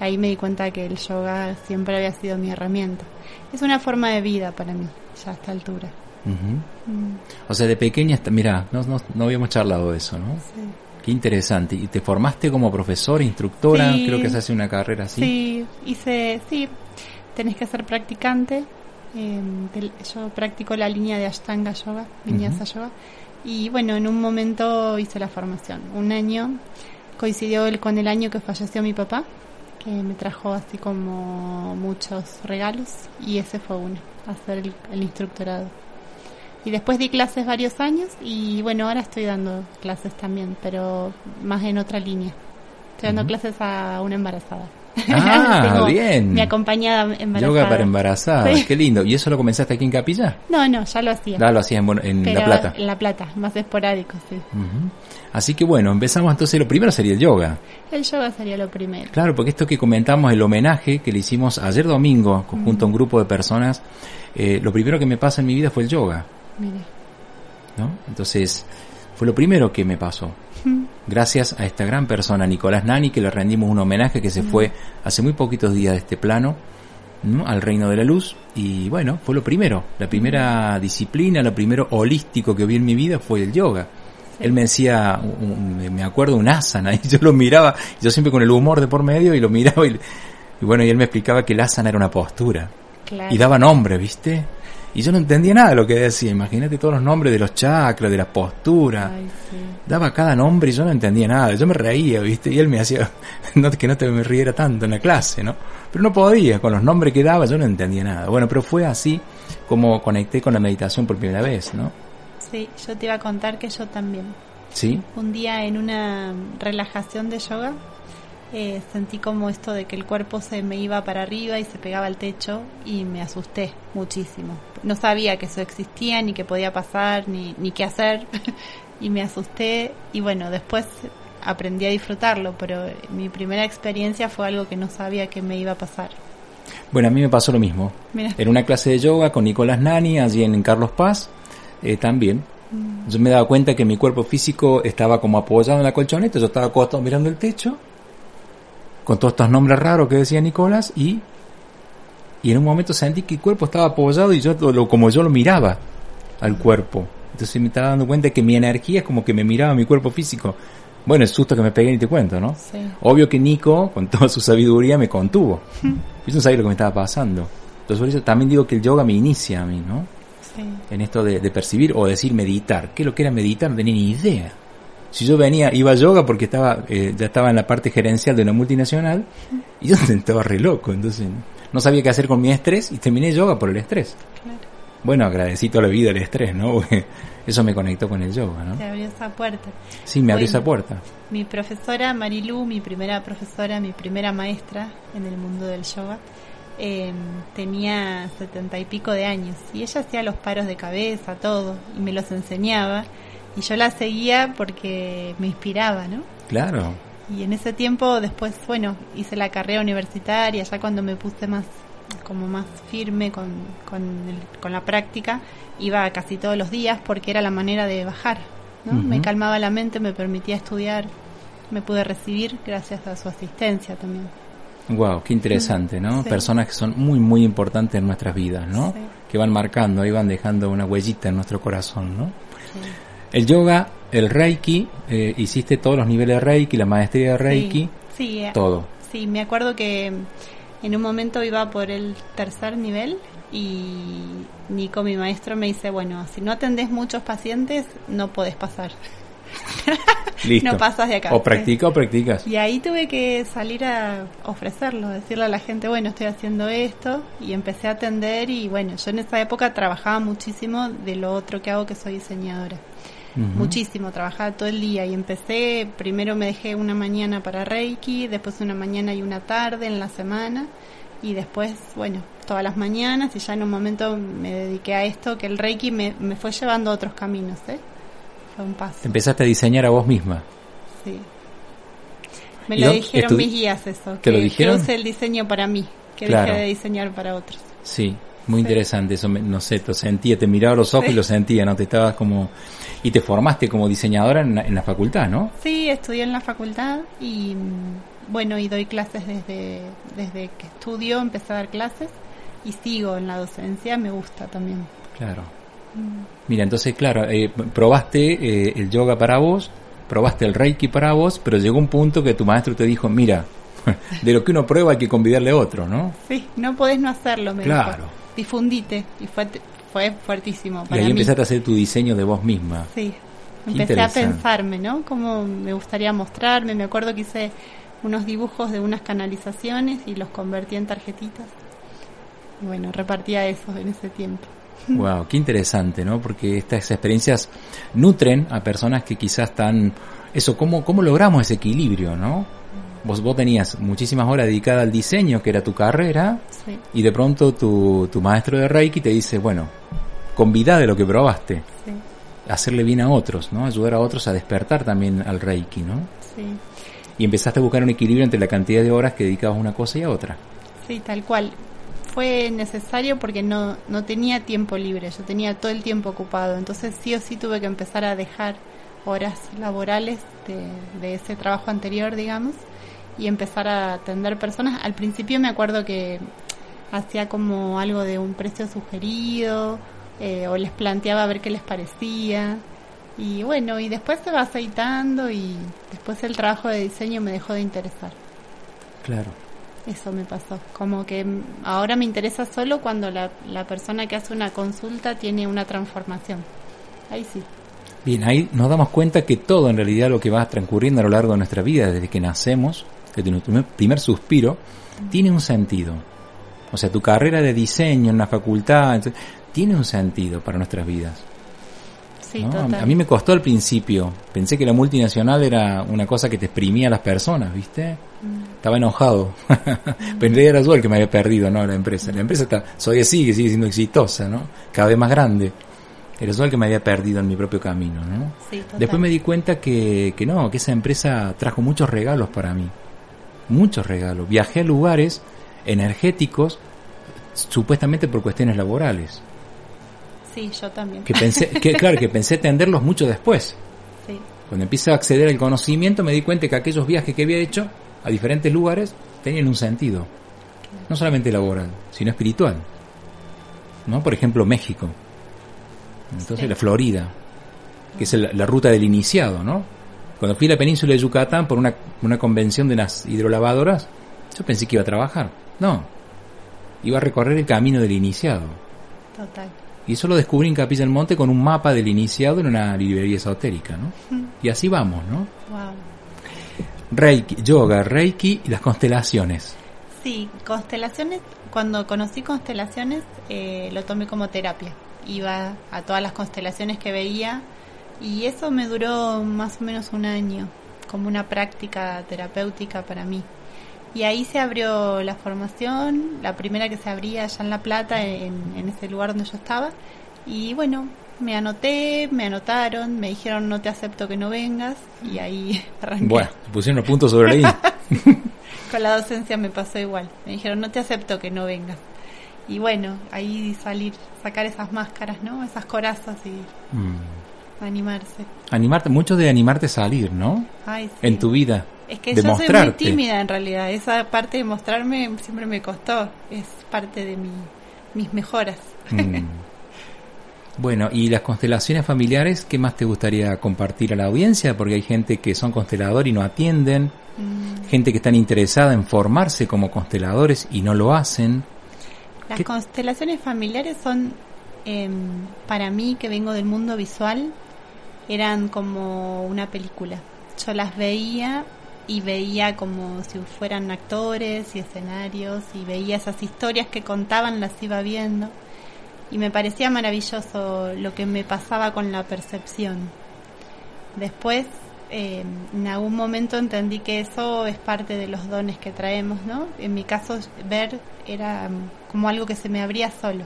Speaker 9: Ahí me di cuenta que el yoga siempre había sido mi herramienta. Es una forma de vida para mí, ya a esta altura. Mm,
Speaker 7: O sea, de pequeña, mira, no, no, no habíamos charlado de eso, ¿no?
Speaker 9: sí.
Speaker 7: Qué interesante. ¿Y te formaste como profesora, instructora?
Speaker 9: Sí.
Speaker 7: Creo que se hace una carrera así.
Speaker 9: Sí, hice, sí, tenés que ser practicante. eh, del- yo practico la línea de Ashtanga Yoga, Vinyasa Yoga. Y bueno, en un momento hice la formación. Un año, coincidió el, con el año que falleció mi papá, que me trajo así como muchos regalos. Y ese fue uno, hacer el, el instructorado. Y después di clases varios años y bueno, ahora estoy dando clases también, pero más en otra línea. Estoy dando clases a una embarazada.
Speaker 7: Ah, <laughs>
Speaker 9: Tengo
Speaker 7: bien.
Speaker 9: Mi acompañada embarazada.
Speaker 7: Yoga para embarazadas,
Speaker 9: Sí.
Speaker 7: qué lindo. ¿Y eso lo comenzaste aquí en Capilla?
Speaker 9: No, no, ya lo hacía.
Speaker 7: Ah, lo hacías en, en
Speaker 9: pero
Speaker 7: La Plata.
Speaker 9: En La Plata, más esporádico, sí.
Speaker 7: Así que bueno, empezamos entonces, lo primero sería el yoga.
Speaker 9: El yoga sería lo primero.
Speaker 7: Claro, porque esto que comentamos, el homenaje que le hicimos ayer domingo junto a un grupo de personas, eh, lo primero que me pasa en mi vida fue el yoga,
Speaker 9: Mire.
Speaker 7: ¿no? Entonces, fue lo primero que me pasó. Gracias a esta gran persona, Nicolás Nani, que le rendimos un homenaje que se fue hace muy poquitos días de este plano, ¿no? al reino de la luz. Y bueno, fue lo primero. La primera disciplina, lo primero holístico que vi en mi vida fue el yoga. Él me decía, un- un- me acuerdo, un asana, <laughs> y yo lo miraba, yo siempre con el humor de por medio, y lo miraba, y, y bueno, y él me explicaba que el asana era una postura.
Speaker 9: Claro.
Speaker 7: Y daba nombre, ¿viste? Y yo no entendía nada de lo que decía. Imagínate todos los nombres de los chakras, de las posturas.
Speaker 9: Ay, sí.
Speaker 7: Daba cada nombre y yo no entendía nada. Yo me reía, ¿viste? Y él me hacía <laughs> no, que no te me riera tanto en la clase, ¿no? Pero no podía, con los nombres que daba yo no entendía nada. Bueno, pero fue así como conecté con la meditación por primera vez, ¿no?
Speaker 9: Sí, yo te iba a contar que yo también.
Speaker 7: ¿Sí?
Speaker 9: Un día en una relajación de yoga eh, sentí como esto de que el cuerpo se me iba para arriba y se pegaba al techo y me asusté muchísimo. No sabía que eso existía, ni que podía pasar, ni, ni qué hacer. <laughs> y me asusté y bueno, después aprendí a disfrutarlo, pero mi primera experiencia fue algo que no sabía que me iba a pasar.
Speaker 7: Bueno, a mí me pasó lo mismo.
Speaker 9: Mira.
Speaker 7: En una clase de yoga con Nicolás Nani, allí en Carlos Paz, eh, también. Yo me daba cuenta que mi cuerpo físico estaba como apoyado en la colchoneta, yo estaba acostado mirando el techo, con todos estos nombres raros que decía Nicolás, y, y en un momento sentí que el cuerpo estaba apoyado y yo lo- lo- como yo lo miraba al cuerpo. Entonces me estaba dando cuenta que mi energía es como que me miraba mi cuerpo físico. Bueno, el susto que me pegué ni te cuento, ¿no?
Speaker 9: Sí.
Speaker 7: Obvio que Nico, con toda su sabiduría, me contuvo. <laughs> Yo no sabía lo que me estaba pasando. Entonces por eso también digo que el yoga me inicia a mí, ¿no?
Speaker 9: Sí.
Speaker 7: En esto de, de percibir o decir meditar. ¿Qué es lo que era meditar? No tenía ni idea. Si yo venía, iba a yoga porque estaba, eh, ya estaba en la parte gerencial de una multinacional y yo <laughs> estaba re loco. Entonces no sabía qué hacer con mi estrés y terminé yoga por el estrés.
Speaker 9: Claro.
Speaker 7: Bueno, agradecí toda la vida el estrés, ¿no? <laughs> Eso me conectó con el yoga, ¿no?
Speaker 9: Te abrió esa puerta.
Speaker 7: Sí, me abrió
Speaker 9: Bueno.
Speaker 7: esa puerta.
Speaker 9: Mi profesora Marilu, mi primera profesora, mi primera maestra en el mundo del yoga, eh, tenía setenta y pico de años y ella hacía los paros de cabeza, todo, y me los enseñaba y yo la seguía porque me inspiraba, ¿no?
Speaker 7: Claro.
Speaker 9: Y en ese tiempo después, bueno, hice la carrera universitaria, ya cuando me puse más como más firme con, con, el- con la práctica, iba casi todos los días porque era la manera de bajar, ¿no? Me calmaba la mente, me permitía estudiar, me pude recibir gracias a su asistencia también.
Speaker 7: Wow, qué interesante, ¿no?
Speaker 9: Sí.
Speaker 7: Personas que son muy, muy importantes en nuestras vidas, ¿no?
Speaker 9: Sí.
Speaker 7: Que van marcando, ahí van dejando una huellita en nuestro corazón, ¿no? El yoga, el reiki, eh, hiciste todos los niveles de reiki, la maestría de reiki,
Speaker 9: Sí, sí, eh,
Speaker 7: todo.
Speaker 9: Sí, me acuerdo que en un momento iba por el tercer nivel y Nico, mi maestro, me dice, bueno, si no atendés muchos pacientes, no podés pasar.
Speaker 7: Listo.
Speaker 9: No pasas de acá.
Speaker 7: O practica o practicas.
Speaker 9: Y ahí tuve que salir a ofrecerlo, decirle a la gente, bueno, estoy haciendo esto y empecé a atender y bueno, yo en esa época trabajaba muchísimo de lo otro que hago que soy diseñadora. Muchísimo, trabajaba todo el día y empecé, primero me dejé una mañana para Reiki, después una mañana y una tarde en la semana y después, bueno, todas las mañanas y ya en un momento me dediqué a esto, que el Reiki me, me fue llevando a otros caminos, ¿eh? Fue un paso.
Speaker 7: Te empezaste a diseñar a vos misma.
Speaker 9: Sí. Me
Speaker 7: ¿Y
Speaker 9: lo dijeron mis guías eso.
Speaker 7: ¿Te lo
Speaker 9: que-
Speaker 7: dijeron?
Speaker 9: Que use el diseño para mí, que
Speaker 7: Claro.
Speaker 9: deje de diseñar para otros.
Speaker 7: Sí, muy interesante eso, me- no sé, lo sentía, te miraba los ojos y lo sentía, ¿no? Te estabas como... Y te formaste como diseñadora en, la- en la facultad, ¿no?
Speaker 9: Sí, estudié en la facultad y mm, bueno, y doy clases desde, desde que estudio, empecé a dar clases y sigo en la docencia, me gusta también.
Speaker 7: Claro. Mira, entonces, claro, eh, probaste eh, el yoga para vos, probaste el reiki para vos, pero llegó un punto que tu maestro te dijo, mira, <laughs> de lo que uno prueba hay que convidarle a otro, ¿no?
Speaker 9: Sí, no podés no hacerlo, me
Speaker 7: Claro.
Speaker 9: dijo. Difundite y fue, fue fuertísimo
Speaker 7: Y
Speaker 9: para
Speaker 7: ahí
Speaker 9: mí.
Speaker 7: empezaste a hacer tu diseño de vos misma.
Speaker 9: Sí,
Speaker 7: Qué
Speaker 9: empecé a pensarme, ¿no? Cómo me gustaría mostrarme. Me acuerdo que hice unos dibujos de unas canalizaciones y los convertí en tarjetitas. Y bueno, repartía eso en ese tiempo.
Speaker 7: Wow, qué interesante, ¿no? Porque estas experiencias nutren a personas que quizás están... Eso, ¿cómo, cómo logramos ese equilibrio, no? Vos, vos tenías muchísimas horas dedicadas al diseño, que era tu carrera,
Speaker 9: Sí,
Speaker 7: y de pronto tu, tu maestro de Reiki te dice, bueno, convidá de lo que probaste,
Speaker 9: sí,
Speaker 7: hacerle bien a otros, ¿no? Ayudar a otros a despertar también al Reiki, ¿no?
Speaker 9: sí.
Speaker 7: Y empezaste a buscar un equilibrio entre la cantidad de horas que dedicabas a una cosa y a otra.
Speaker 9: Sí, tal cual. Fue necesario porque no, no tenía tiempo libre, yo tenía todo el tiempo ocupado, entonces sí o sí tuve que empezar a dejar horas laborales de, de ese trabajo anterior, digamos, y empezar a atender personas. Al principio me acuerdo que hacía como algo de un precio sugerido, eh, o les planteaba a ver qué les parecía. Y bueno, y después se va aceitando y después el trabajo de diseño me dejó de interesar.
Speaker 7: Claro.
Speaker 9: Eso me pasó. Como que ahora me interesa solo cuando la, la persona que hace una consulta tiene una transformación. Ahí sí.
Speaker 7: Bien, ahí nos damos cuenta que todo en realidad lo que va transcurriendo a lo largo de nuestra vida, desde que nacemos, desde nuestro primer- primer suspiro, tiene un sentido. O sea, tu carrera de diseño en la facultad tiene un sentido para nuestras vidas.
Speaker 9: Sí,
Speaker 7: ¿no? A-
Speaker 9: total.
Speaker 7: A mí me costó al principio. Pensé que la multinacional era una cosa que te exprimía a las personas, ¿viste?
Speaker 9: Mm.
Speaker 7: Estaba enojado. Pero en realidad era yo el que me había perdido, ¿no? La empresa. La empresa está, todavía sigue, sigue siendo exitosa, ¿no? Cada vez más grande. Era yo el que me había perdido en mi propio camino, ¿no?
Speaker 9: Sí, total.
Speaker 7: Después me di cuenta que, que no, que esa empresa trajo muchos regalos para mí. Muchos regalos. Viajé a lugares energéticos supuestamente por cuestiones laborales.
Speaker 9: Sí, yo también.
Speaker 7: Que pensé, que <laughs> claro, que pensé tenderlos mucho después.
Speaker 9: sí,
Speaker 7: Cuando empecé a acceder al conocimiento me di cuenta que aquellos viajes que había hecho a diferentes lugares tenían un sentido. No solamente laboral, sino espiritual. ¿No? Por ejemplo, México. Entonces
Speaker 9: Sí.
Speaker 7: la Florida, que es la ruta del iniciado, ¿no? Cuando fui a la península de Yucatán por una, una convención de unas hidrolavadoras, yo pensé que iba a trabajar. No. Iba a recorrer el camino del iniciado.
Speaker 9: total.
Speaker 7: Y eso lo descubrí en Capilla del Monte con un mapa del iniciado en una librería esotérica, ¿no? Y así vamos, ¿no?
Speaker 9: Wow.
Speaker 7: Reiki, yoga, Reiki y las constelaciones.
Speaker 9: Sí, constelaciones, cuando conocí constelaciones eh, lo tomé como terapia. Iba a todas las constelaciones que veía y eso me duró más o menos un año, como una práctica terapéutica para mí. Y ahí se abrió la formación, la primera que se abría allá en La Plata, en, en ese lugar donde yo estaba. Y bueno, me anoté, me anotaron, me dijeron no te acepto que no vengas y ahí <laughs> arranqué.
Speaker 7: Bueno, pusieron los puntos sobre la I. <laughs>
Speaker 9: Con la docencia me pasó igual. Me dijeron no te acepto que no vengas. Y bueno, ahí salir, sacar esas máscaras, ¿no? Esas corazas y
Speaker 7: Mm.
Speaker 9: animarse.
Speaker 7: Animarte, mucho de animarte a salir, ¿no?
Speaker 9: Ay, sí.
Speaker 7: En tu vida.
Speaker 9: Es que
Speaker 7: de
Speaker 9: yo soy muy tímida en realidad. Esa parte de mostrarme siempre me costó. Es parte de mi, mis mejoras.
Speaker 7: Mm. Bueno, y las constelaciones familiares, ¿qué más te gustaría compartir a la audiencia? Porque hay gente que son constelador y no atienden,
Speaker 9: Mm.
Speaker 7: gente que están interesada en formarse como consteladores y no lo hacen.
Speaker 9: Las
Speaker 7: ¿Qué-
Speaker 9: constelaciones familiares son, em, para mí que vengo del mundo visual, eran como una película. Yo las veía y veía como si fueran actores y escenarios y veía esas historias que contaban, las iba viendo y me parecía maravilloso lo que me pasaba con la percepción. Después, eh, en algún momento entendí que eso es parte de los dones que traemos, ¿no? En mi caso, ver era mm, como algo que se me abría solo.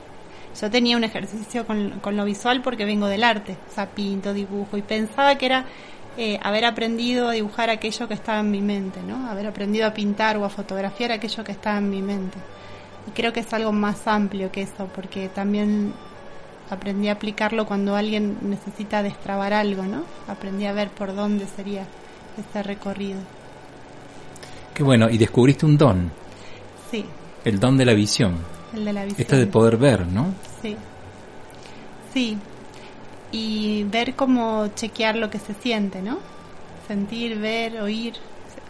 Speaker 9: Yo tenía un ejercicio con, con lo visual porque vengo del arte, o sea, pinto, dibujo, y pensaba que era eh, haber aprendido a dibujar aquello que estaba en mi mente, ¿no? Haber aprendido a pintar o a fotografiar aquello que estaba en mi mente. Y creo que es algo más amplio que eso, porque también aprendí a aplicarlo cuando alguien necesita destrabar algo, ¿no? Aprendí a ver por dónde sería ese recorrido.
Speaker 7: Qué bueno, y descubriste un don,
Speaker 9: Sí,
Speaker 7: el don de la visión.
Speaker 9: el de la visión.
Speaker 7: Esto de poder ver, ¿no?
Speaker 9: Sí. Sí. Y ver cómo chequear lo que se siente, ¿no? Sentir, ver, oír,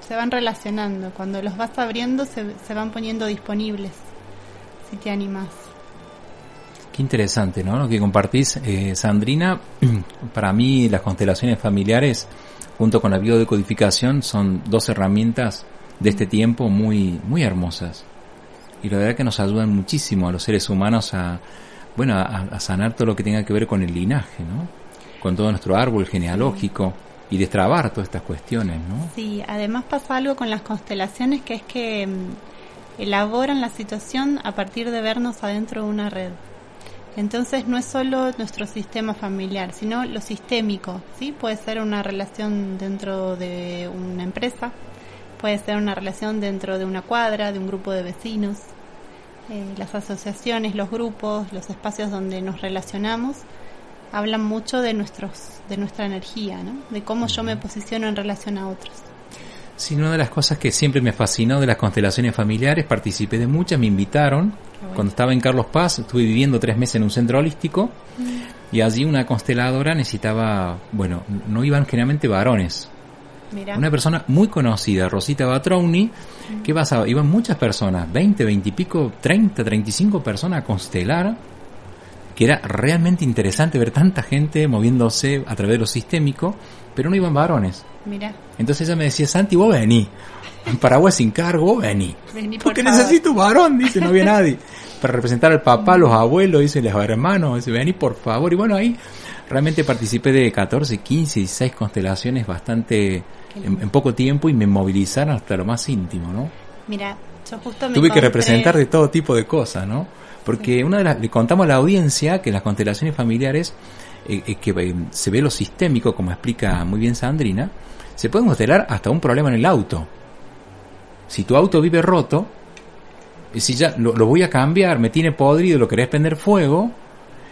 Speaker 9: se, van relacionando. Cuando los vas abriendo se, se van poniendo disponibles, si te animas.
Speaker 7: Qué interesante, ¿no? Lo que compartís, eh, Sandrina. <clears throat> Para mí, las constelaciones familiares, junto con la biodecodificación, son dos herramientas de este tiempo muy, muy hermosas. Y la verdad que nos ayudan muchísimo a los seres humanos a, bueno, a, a sanar todo lo que tenga que ver con el linaje, ¿no? Con todo nuestro árbol genealógico y destrabar todas estas cuestiones, ¿no?
Speaker 9: Sí, además pasa algo con las constelaciones que es que mm, elaboran la situación a partir de vernos adentro de una red. Entonces no es solo nuestro sistema familiar, sino lo sistémico, ¿sí? Puede ser una relación dentro de una empresa, puede ser una relación dentro de una cuadra, de un grupo de vecinos, eh, las asociaciones, los grupos, los espacios donde nos relacionamos hablan mucho de nuestros de nuestra energía, ¿no? De cómo yo me posiciono en relación a otros.
Speaker 7: Sí, una de las cosas que siempre me fascinó de las constelaciones familiares, participé de muchas, me invitaron.
Speaker 9: bueno.
Speaker 7: Cuando estaba en Carlos Paz, estuve viviendo tres meses en un centro holístico y allí una consteladora necesitaba, bueno, no iban generalmente varones. Una persona muy conocida, Rosita Batrouni, ¿qué pasaba? Iban muchas personas, 20, 20 y pico, 30, 35 personas a constelar, que era realmente interesante ver tanta gente moviéndose a través de lo sistémico, pero no iban varones.
Speaker 9: mira,
Speaker 7: Entonces ella me decía, Santi, vos vení. En Paraguay sin cargo, vos vení.
Speaker 9: vení por
Speaker 7: Porque
Speaker 9: favor.
Speaker 7: necesito un varón, dice, no había <laughs> nadie. Para representar al papá, los abuelos, dice, los hermanos, dice, vení por favor. Y bueno, ahí realmente participé de 14, 15, 16 constelaciones bastante en, en poco tiempo y me movilizaron hasta lo más íntimo, ¿no?
Speaker 9: Mira, yo justo me
Speaker 7: Tuve que representar de todo tipo de cosas, ¿no? Porque una de las, le contamos a la audiencia que las constelaciones familiares, eh, eh, que eh, se ve lo sistémico, como explica muy bien Sandrina, se pueden constelar hasta un problema en el auto. Si tu auto vive roto, y si ya lo, lo voy a cambiar, me tiene podrido, lo querés prender fuego,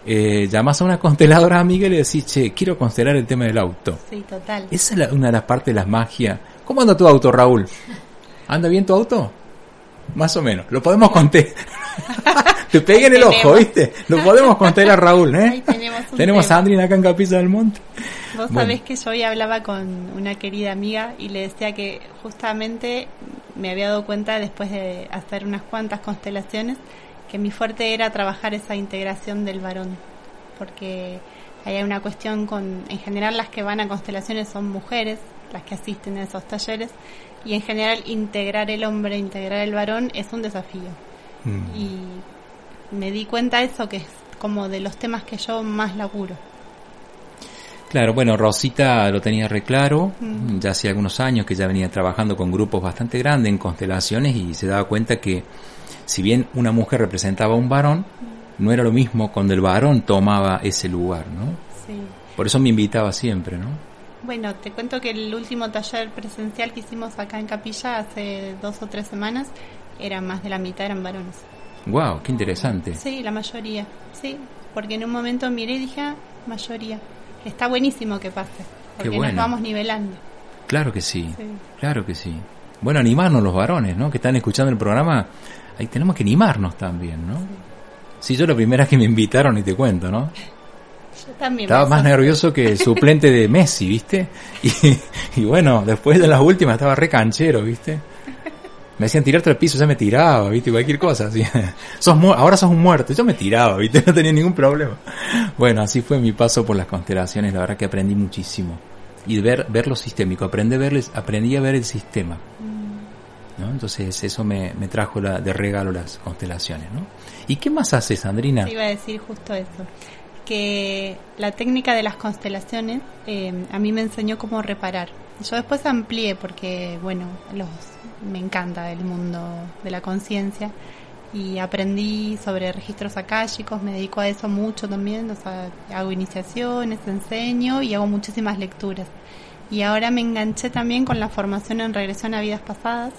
Speaker 7: eh, llamas a una consteladora amiga y le decís, che, quiero constelar el tema del auto.
Speaker 9: Sí, total.
Speaker 7: Esa es la- una de las partes de las magias. ¿Cómo anda tu auto, Raúl? ¿Anda bien tu auto? Más o menos. Lo podemos contar. <laughs> Te pegué en el ojo. ¿viste? Lo podemos contar a Raúl, ¿eh?
Speaker 9: Ahí tenemos
Speaker 7: a
Speaker 9: tema.
Speaker 7: Sandrina acá en Capilla del Monte.
Speaker 9: Vos
Speaker 7: Bueno.
Speaker 9: sabés que yo hoy hablaba con una querida amiga y le decía que justamente me había dado cuenta después de hacer unas cuantas constelaciones que mi fuerte era trabajar esa integración del varón. Porque hay una cuestión con, en general las que van a constelaciones son mujeres, las que asisten a esos talleres, y en general integrar el hombre, integrar el varón es un desafío.
Speaker 7: Mm.
Speaker 9: Y me di cuenta de eso, que es como de los temas que yo más laburo.
Speaker 7: Claro, bueno, Rosita lo tenía reclaro,
Speaker 9: Mm.
Speaker 7: ya hace algunos años que ya venía trabajando con grupos bastante grandes en constelaciones y se daba cuenta que si bien una mujer representaba a un varón, no era lo mismo cuando el varón tomaba ese lugar, ¿no?
Speaker 9: Sí.
Speaker 7: Por eso me invitaba siempre, ¿no?
Speaker 9: Bueno, te cuento que el último taller presencial que hicimos acá en Capilla hace dos o tres semanas, era más de la mitad eran varones.
Speaker 7: Wow, qué interesante.
Speaker 9: Sí, la mayoría, sí, porque en un momento miré y dije, ah, mayoría. Está buenísimo que pase, porque
Speaker 7: bueno.
Speaker 9: nos vamos nivelando.
Speaker 7: Claro que sí,
Speaker 9: Sí.
Speaker 7: claro que sí. Bueno, animarnos los varones, ¿no? Que están escuchando el programa, ahí tenemos que animarnos también, ¿no? Sí, yo la primera vez que me invitaron y te cuento, ¿no?
Speaker 9: Yo también.
Speaker 7: Estaba más nervioso que el <laughs> suplente de Messi, ¿viste? Y, y bueno, después de las últimas estaba re canchero, ¿viste? Me decían tirarte al piso, ya me tiraba, ¿viste? Cualquier cosa, así. <laughs> Sos ahora sos un muerto, yo me tiraba, ¿viste? <laughs> No tenía ningún problema. Bueno, así fue mi paso por las constelaciones, la verdad que aprendí muchísimo. Y ver, ver lo sistémico, aprendí a, verles, aprendí a ver el sistema. ¿no? Entonces eso me, me trajo la, de regalo las constelaciones, ¿no? ¿Y qué más haces, Sandrina?
Speaker 9: Te iba a decir justo eso. Que la técnica de las constelaciones eh, a mí me enseñó cómo reparar. Yo después amplié porque, bueno, los, me encanta el mundo de la conciencia y aprendí sobre registros akáshicos, me dedico a eso mucho también, o sea, hago iniciaciones, enseño y hago muchísimas lecturas. Y ahora me enganché también con la formación en regresión a vidas pasadas,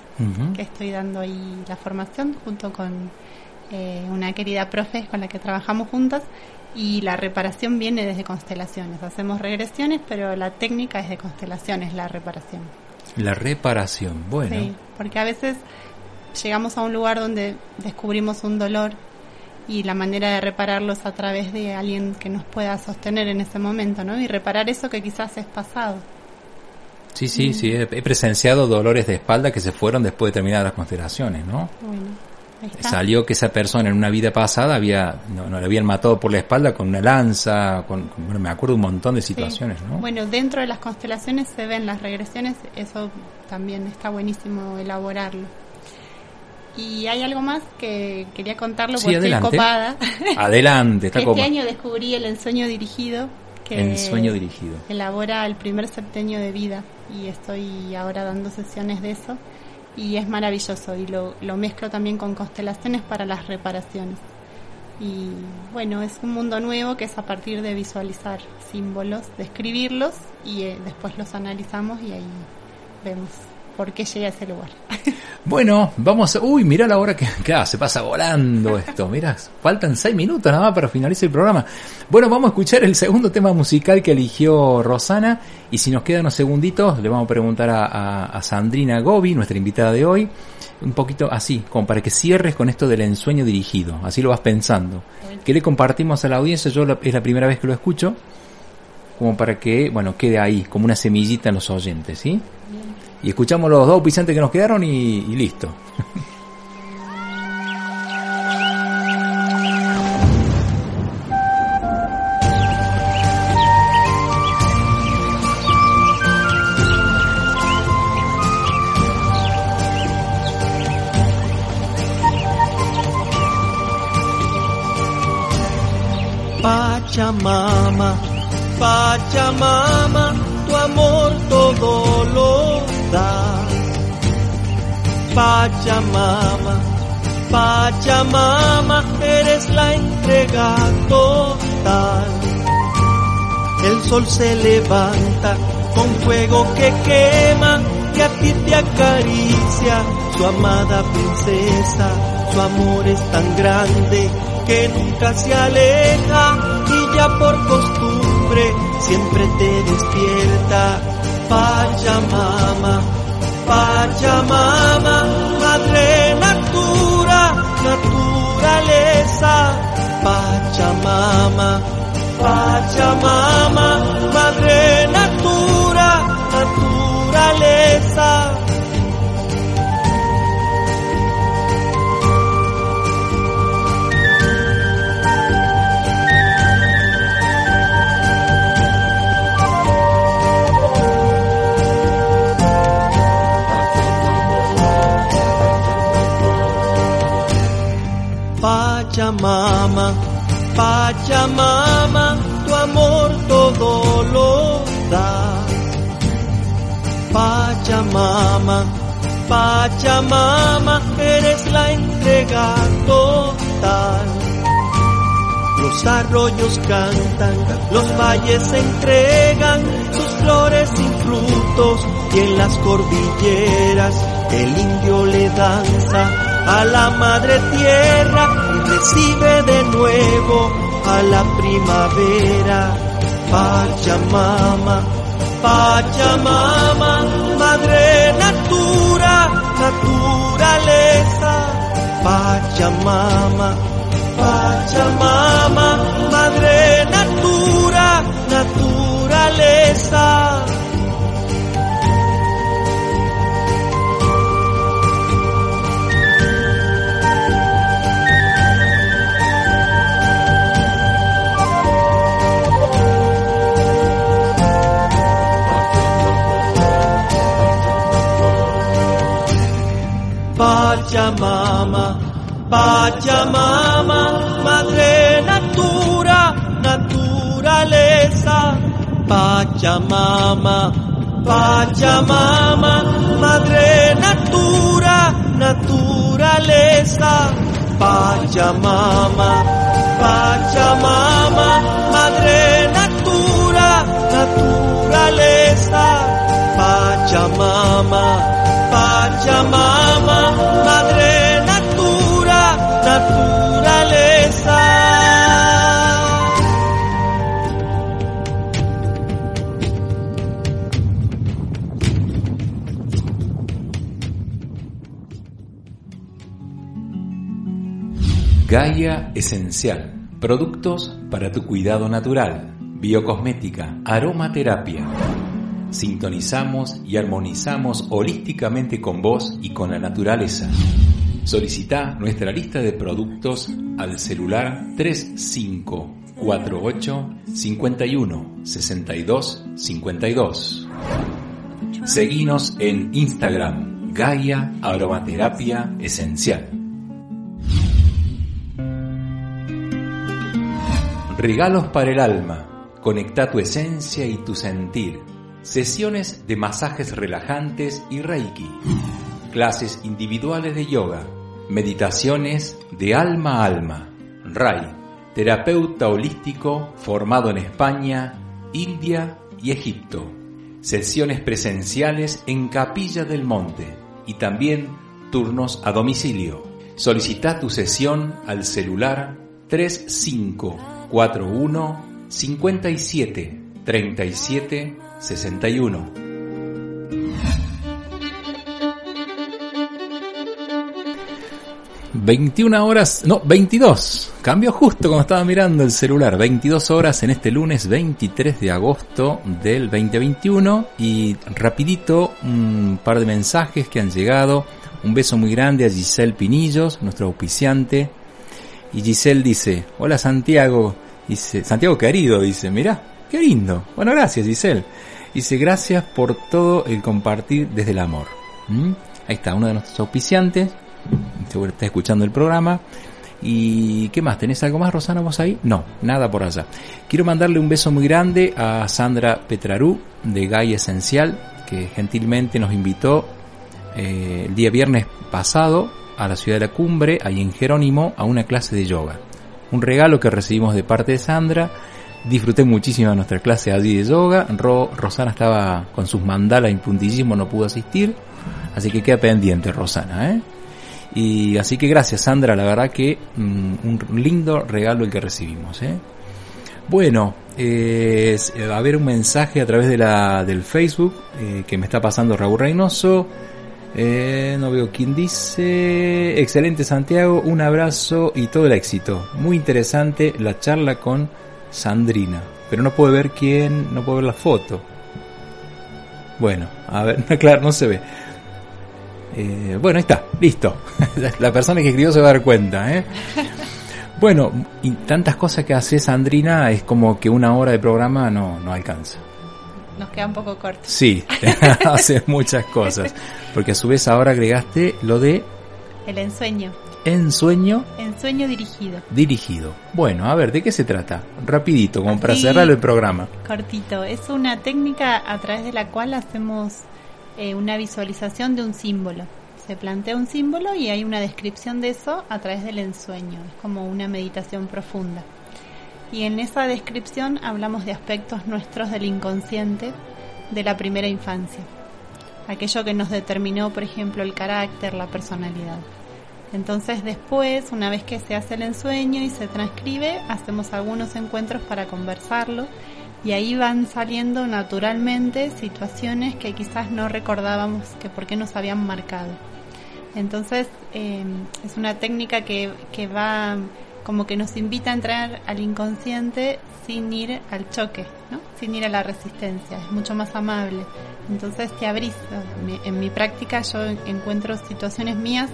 Speaker 9: que estoy dando ahí la formación junto con eh, una querida profe con la que trabajamos juntas y la reparación viene desde constelaciones. Hacemos regresiones, pero la técnica es de constelaciones, la reparación.
Speaker 7: La reparación, bueno.
Speaker 9: Sí, porque a veces llegamos a un lugar donde descubrimos un dolor y la manera de repararlo es a través de alguien que nos pueda sostener en ese momento, ¿no? Y reparar eso que quizás es pasado.
Speaker 7: Sí, sí, sí, he, presenciado dolores de espalda que se fueron después de terminar las constelaciones, ¿no?
Speaker 9: Bueno, ahí está.
Speaker 7: Salió que esa persona en una vida pasada había, no, no le habían matado por la espalda con una lanza, con, con- bueno, me acuerdo un montón de
Speaker 9: Sí.
Speaker 7: situaciones, ¿no?
Speaker 9: Bueno, dentro de las constelaciones se ven las regresiones, eso también está buenísimo elaborarlo. Y hay algo más que quería contarlo
Speaker 7: Sí,
Speaker 9: porque estoy
Speaker 7: adelante.
Speaker 9: copada. <laughs>
Speaker 7: Adelante, está
Speaker 9: este año descubrí el ensueño dirigido que
Speaker 7: ensueño dirigido.
Speaker 9: elabora el primer septenio de vida y estoy ahora dando sesiones de eso y es maravilloso y lo, lo mezclo también con constelaciones para las reparaciones. Y bueno, es un mundo nuevo que es a partir de visualizar símbolos, de escribirlos y eh, después los analizamos y ahí vemos por qué llegué a ese lugar. <laughs>
Speaker 7: Bueno, vamos a... Uy, mirá la hora que... <laughs> Claro, se pasa volando esto. Mirá, faltan seis minutos nada más para finalizar el programa. Bueno, vamos a escuchar el segundo tema musical que eligió Rosana. Y si nos quedan unos segunditos, le vamos a preguntar a, a- a Sandrina Gobi, nuestra invitada de hoy, un poquito así, como para que cierres con esto del ensueño dirigido. Así lo vas pensando. ¿Qué le compartimos a la audiencia? Yo la- es la primera vez que lo escucho. Como para que, bueno, quede ahí, como una semillita en los oyentes, ¿sí? Y escuchamos los dos pisantes que nos quedaron y, y listo. <laughs>
Speaker 10: sol se levanta con fuego que quema y a ti te acaricia su amada princesa. Su amor es tan grande que nunca se aleja y ya por costumbre siempre te despierta. Pachamama, Pachamama, madre natura, naturaleza. Pachamama, Pachamama, madre
Speaker 11: Pachamama, eres la entrega total. Los arroyos cantan, los valles entregan sus flores sin frutos y en las cordilleras el indio le danza a la madre tierra y recibe de nuevo a la primavera. Pachamama, Pachamama, madre naturaleza. Pachamama, Pachamama, madre natura, naturaleza. Pachamama, Pachamama, Madre Natura, Naturaleza. Pachamama, Pachamama, Madre Natura, Naturaleza. Pachamama, Pachamama, Madre Natura, Naturaleza. Pachamama. Pachamama,
Speaker 7: Gaia Esencial. Productos para tu cuidado natural. Biocosmética. Aromaterapia. Sintonizamos y armonizamos holísticamente con vos y con la naturaleza. Solicita nuestra lista de productos al celular 3548 51 62 52. Seguinos en Instagram, Gaia Aromaterapia Esencial. Regalos para el alma. Conecta tu esencia y tu sentir. Sesiones de masajes relajantes y reiki. Clases individuales de yoga. Meditaciones de alma a alma. Rai. Terapeuta holístico formado en España, India y Egipto. Sesiones presenciales en Capilla del Monte y también turnos a domicilio. Solicita tu sesión al celular 3541 57 37 61. ...21 horas... ...no, 22... ...cambio justo como estaba mirando el celular... ...22 horas en este lunes 23 de agosto... ...del 2021... ...y rapidito... ...un par de mensajes que han llegado... ...un beso muy grande a Giselle Pinillos... ...nuestro auspiciante... ...y Giselle dice... ...hola Santiago... Dice, Santiago querido, dice, mira, qué lindo. Bueno, gracias Giselle. Dice, gracias por todo el compartir desde el amor. ¿Mm? Ahí está, uno de nuestros auspiciantes. Seguro está escuchando el programa. ¿Y qué más? ¿Tenés algo más, Rosana, vos ahí? No, nada por allá. Quiero mandarle un beso muy grande a Sandra Petrarú de Gay Esencial, que gentilmente nos invitó eh, el día viernes pasado a la ciudad de la cumbre, ahí en Jerónimo, a una clase de yoga. Un regalo que recibimos de parte de Sandra Disfruté muchísimo de nuestra clase allí de yoga. Ro, Rosana estaba con sus mandalas y puntillismo, no pudo asistir. Así que queda pendiente, Rosana, ¿eh? Y así que gracias, Sandra. La verdad que mm, un lindo regalo el que recibimos, ¿eh? Bueno, eh, a ver un mensaje a través de la, del Facebook eh, que me está pasando Raúl Reynoso. Eh, no veo quién dice. Excelente Santiago, un abrazo y todo el éxito. Muy interesante la charla con Sandrina. Pero no puede ver quién, no puede ver la foto. Bueno, a ver, <laughs> claro, no se ve. Eh, bueno, ahí está, listo. <laughs> la persona que escribió se va a dar cuenta, ¿eh? Bueno, y tantas cosas que hace Sandrina es como que una hora de programa no, no alcanza.
Speaker 9: Nos queda un poco corto.
Speaker 7: Sí, <laughs> <laughs> hace muchas cosas. Porque a su vez ahora agregaste lo de
Speaker 9: El ensueño.
Speaker 7: Ensueño
Speaker 9: Ensueño dirigido.
Speaker 7: dirigido. Bueno, a ver, ¿de qué se trata? Rapidito, como para cerrar el programa.
Speaker 9: Cortito. Es una técnica a través de la cual hacemos eh, una visualización de un símbolo. Se plantea un símbolo y hay una descripción de eso a través del ensueño. Es como una meditación profunda. Y en esa descripción hablamos de aspectos nuestros del inconsciente de la primera infancia. Aquello que nos determinó, por ejemplo, el carácter, la personalidad. Entonces después, una vez que se hace el ensueño y se transcribe, hacemos algunos encuentros para conversarlo y ahí van saliendo naturalmente situaciones que quizás no recordábamos que por qué nos habían marcado. Entonces eh, es una técnica que, que va como que nos invita a entrar al inconsciente sin ir al choque, ¿no? sin ir a la resistencia, es mucho más amable. Entonces te abrís. En mi práctica yo encuentro situaciones mías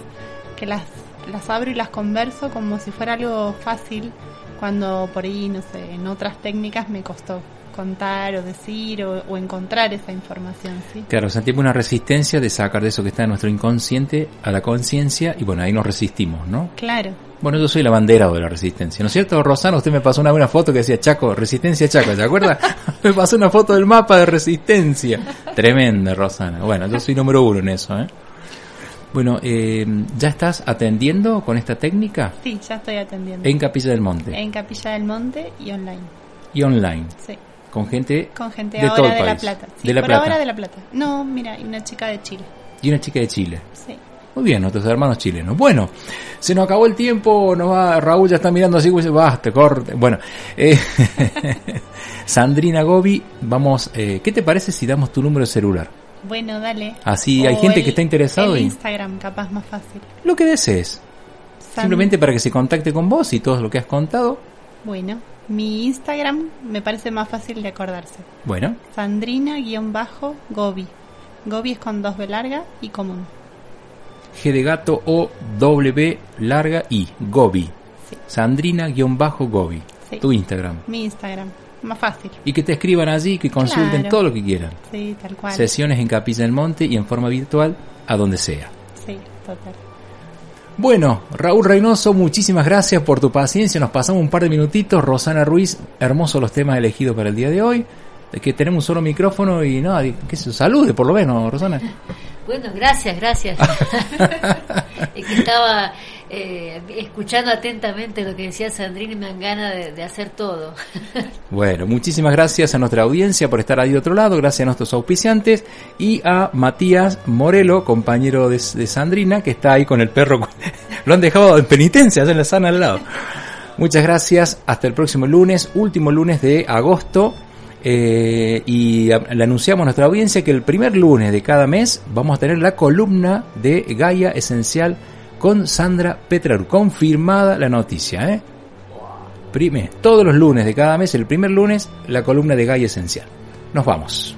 Speaker 9: que las, las abro y las converso como si fuera algo fácil, cuando por ahí, no sé, en otras técnicas me costó contar o decir o, o encontrar esa información, ¿sí?
Speaker 7: Claro, sentimos una resistencia de sacar de eso que está en nuestro inconsciente a la conciencia y bueno, ahí nos resistimos, ¿no?
Speaker 9: Claro,
Speaker 7: Bueno, yo soy la bandera de la resistencia, ¿no es cierto? Rosana, usted me pasó una buena foto que decía Chaco, resistencia Chaco, ¿se acuerda? <laughs> me pasó una foto del mapa de resistencia. Tremenda, Rosana. Bueno, yo soy número uno en eso, ¿eh? Bueno, eh, ¿ya estás atendiendo con esta técnica?
Speaker 9: sí, ya estoy atendiendo.
Speaker 7: En Capilla del Monte
Speaker 9: En Capilla del Monte y online,
Speaker 7: y online,
Speaker 9: sí.
Speaker 7: con gente
Speaker 9: Con gente
Speaker 7: de todo
Speaker 9: ahora
Speaker 7: el
Speaker 9: de La
Speaker 7: país.
Speaker 9: Plata. Sí,
Speaker 7: de La
Speaker 9: por
Speaker 7: Plata.
Speaker 9: ahora de La Plata. No, mira, y una chica de Chile.
Speaker 7: y una chica de Chile.
Speaker 9: Sí.
Speaker 7: Muy bien, nuestros hermanos chilenos. Bueno, se nos acabó el tiempo, nos va, Raúl ya está mirando así, pues, basta, corte. Bueno, eh, <laughs> Sandrina Gobi, vamos, eh, ¿qué te parece si damos tu número de celular?
Speaker 9: Bueno, dale.
Speaker 7: Así hay gente
Speaker 9: el-
Speaker 7: que está interesado en
Speaker 9: Instagram, capaz más fácil.
Speaker 7: lo que desees.
Speaker 9: San-
Speaker 7: Simplemente para que se contacte con vos y todo lo que has contado.
Speaker 9: Bueno, mi Instagram me parece más fácil de acordarse.
Speaker 7: Bueno,
Speaker 9: Sandrina-Gobi. Gobi es con dos B larga y común.
Speaker 7: G de gato O W larga I, Gobi.
Speaker 9: Sí.
Speaker 7: Sandrina-Gobi.
Speaker 9: Sí.
Speaker 7: Tu Instagram.
Speaker 9: Mi Instagram, más fácil.
Speaker 7: Y que te escriban allí, que consulten
Speaker 9: Claro.
Speaker 7: todo lo que quieran.
Speaker 9: Sí, tal cual.
Speaker 7: Sesiones en Capilla del Monte y en forma virtual a donde sea.
Speaker 9: Sí, total.
Speaker 7: Bueno, Raúl Reynoso, muchísimas gracias por tu paciencia. Nos pasamos un par de minutitos. Rosana Ruiz, hermosos los temas elegidos para el día de hoy. De que tenemos un solo micrófono y nada, que se salude por lo menos, Rosana. <laughs>
Speaker 8: Bueno, gracias, gracias. <laughs> es que estaba eh, escuchando atentamente lo que decía Sandrina y me dan ganas de, de hacer todo. <laughs>
Speaker 7: Bueno, muchísimas gracias a nuestra audiencia por estar ahí de otro lado, gracias a nuestros auspiciantes y a Matías Morelo, compañero de, de Sandrina, que está ahí con el perro. Lo han dejado en penitencia, allá en la sana al lado. Muchas gracias, hasta el próximo lunes, último lunes de agosto. Eh, y le anunciamos a nuestra audiencia que el primer lunes de cada mes vamos a tener la columna de Gaia Esencial con Sandra Petraru. Confirmada la noticia, ¿eh? Prime, todos los lunes de cada mes, el primer lunes, la columna de Gaia Esencial. Nos vamos.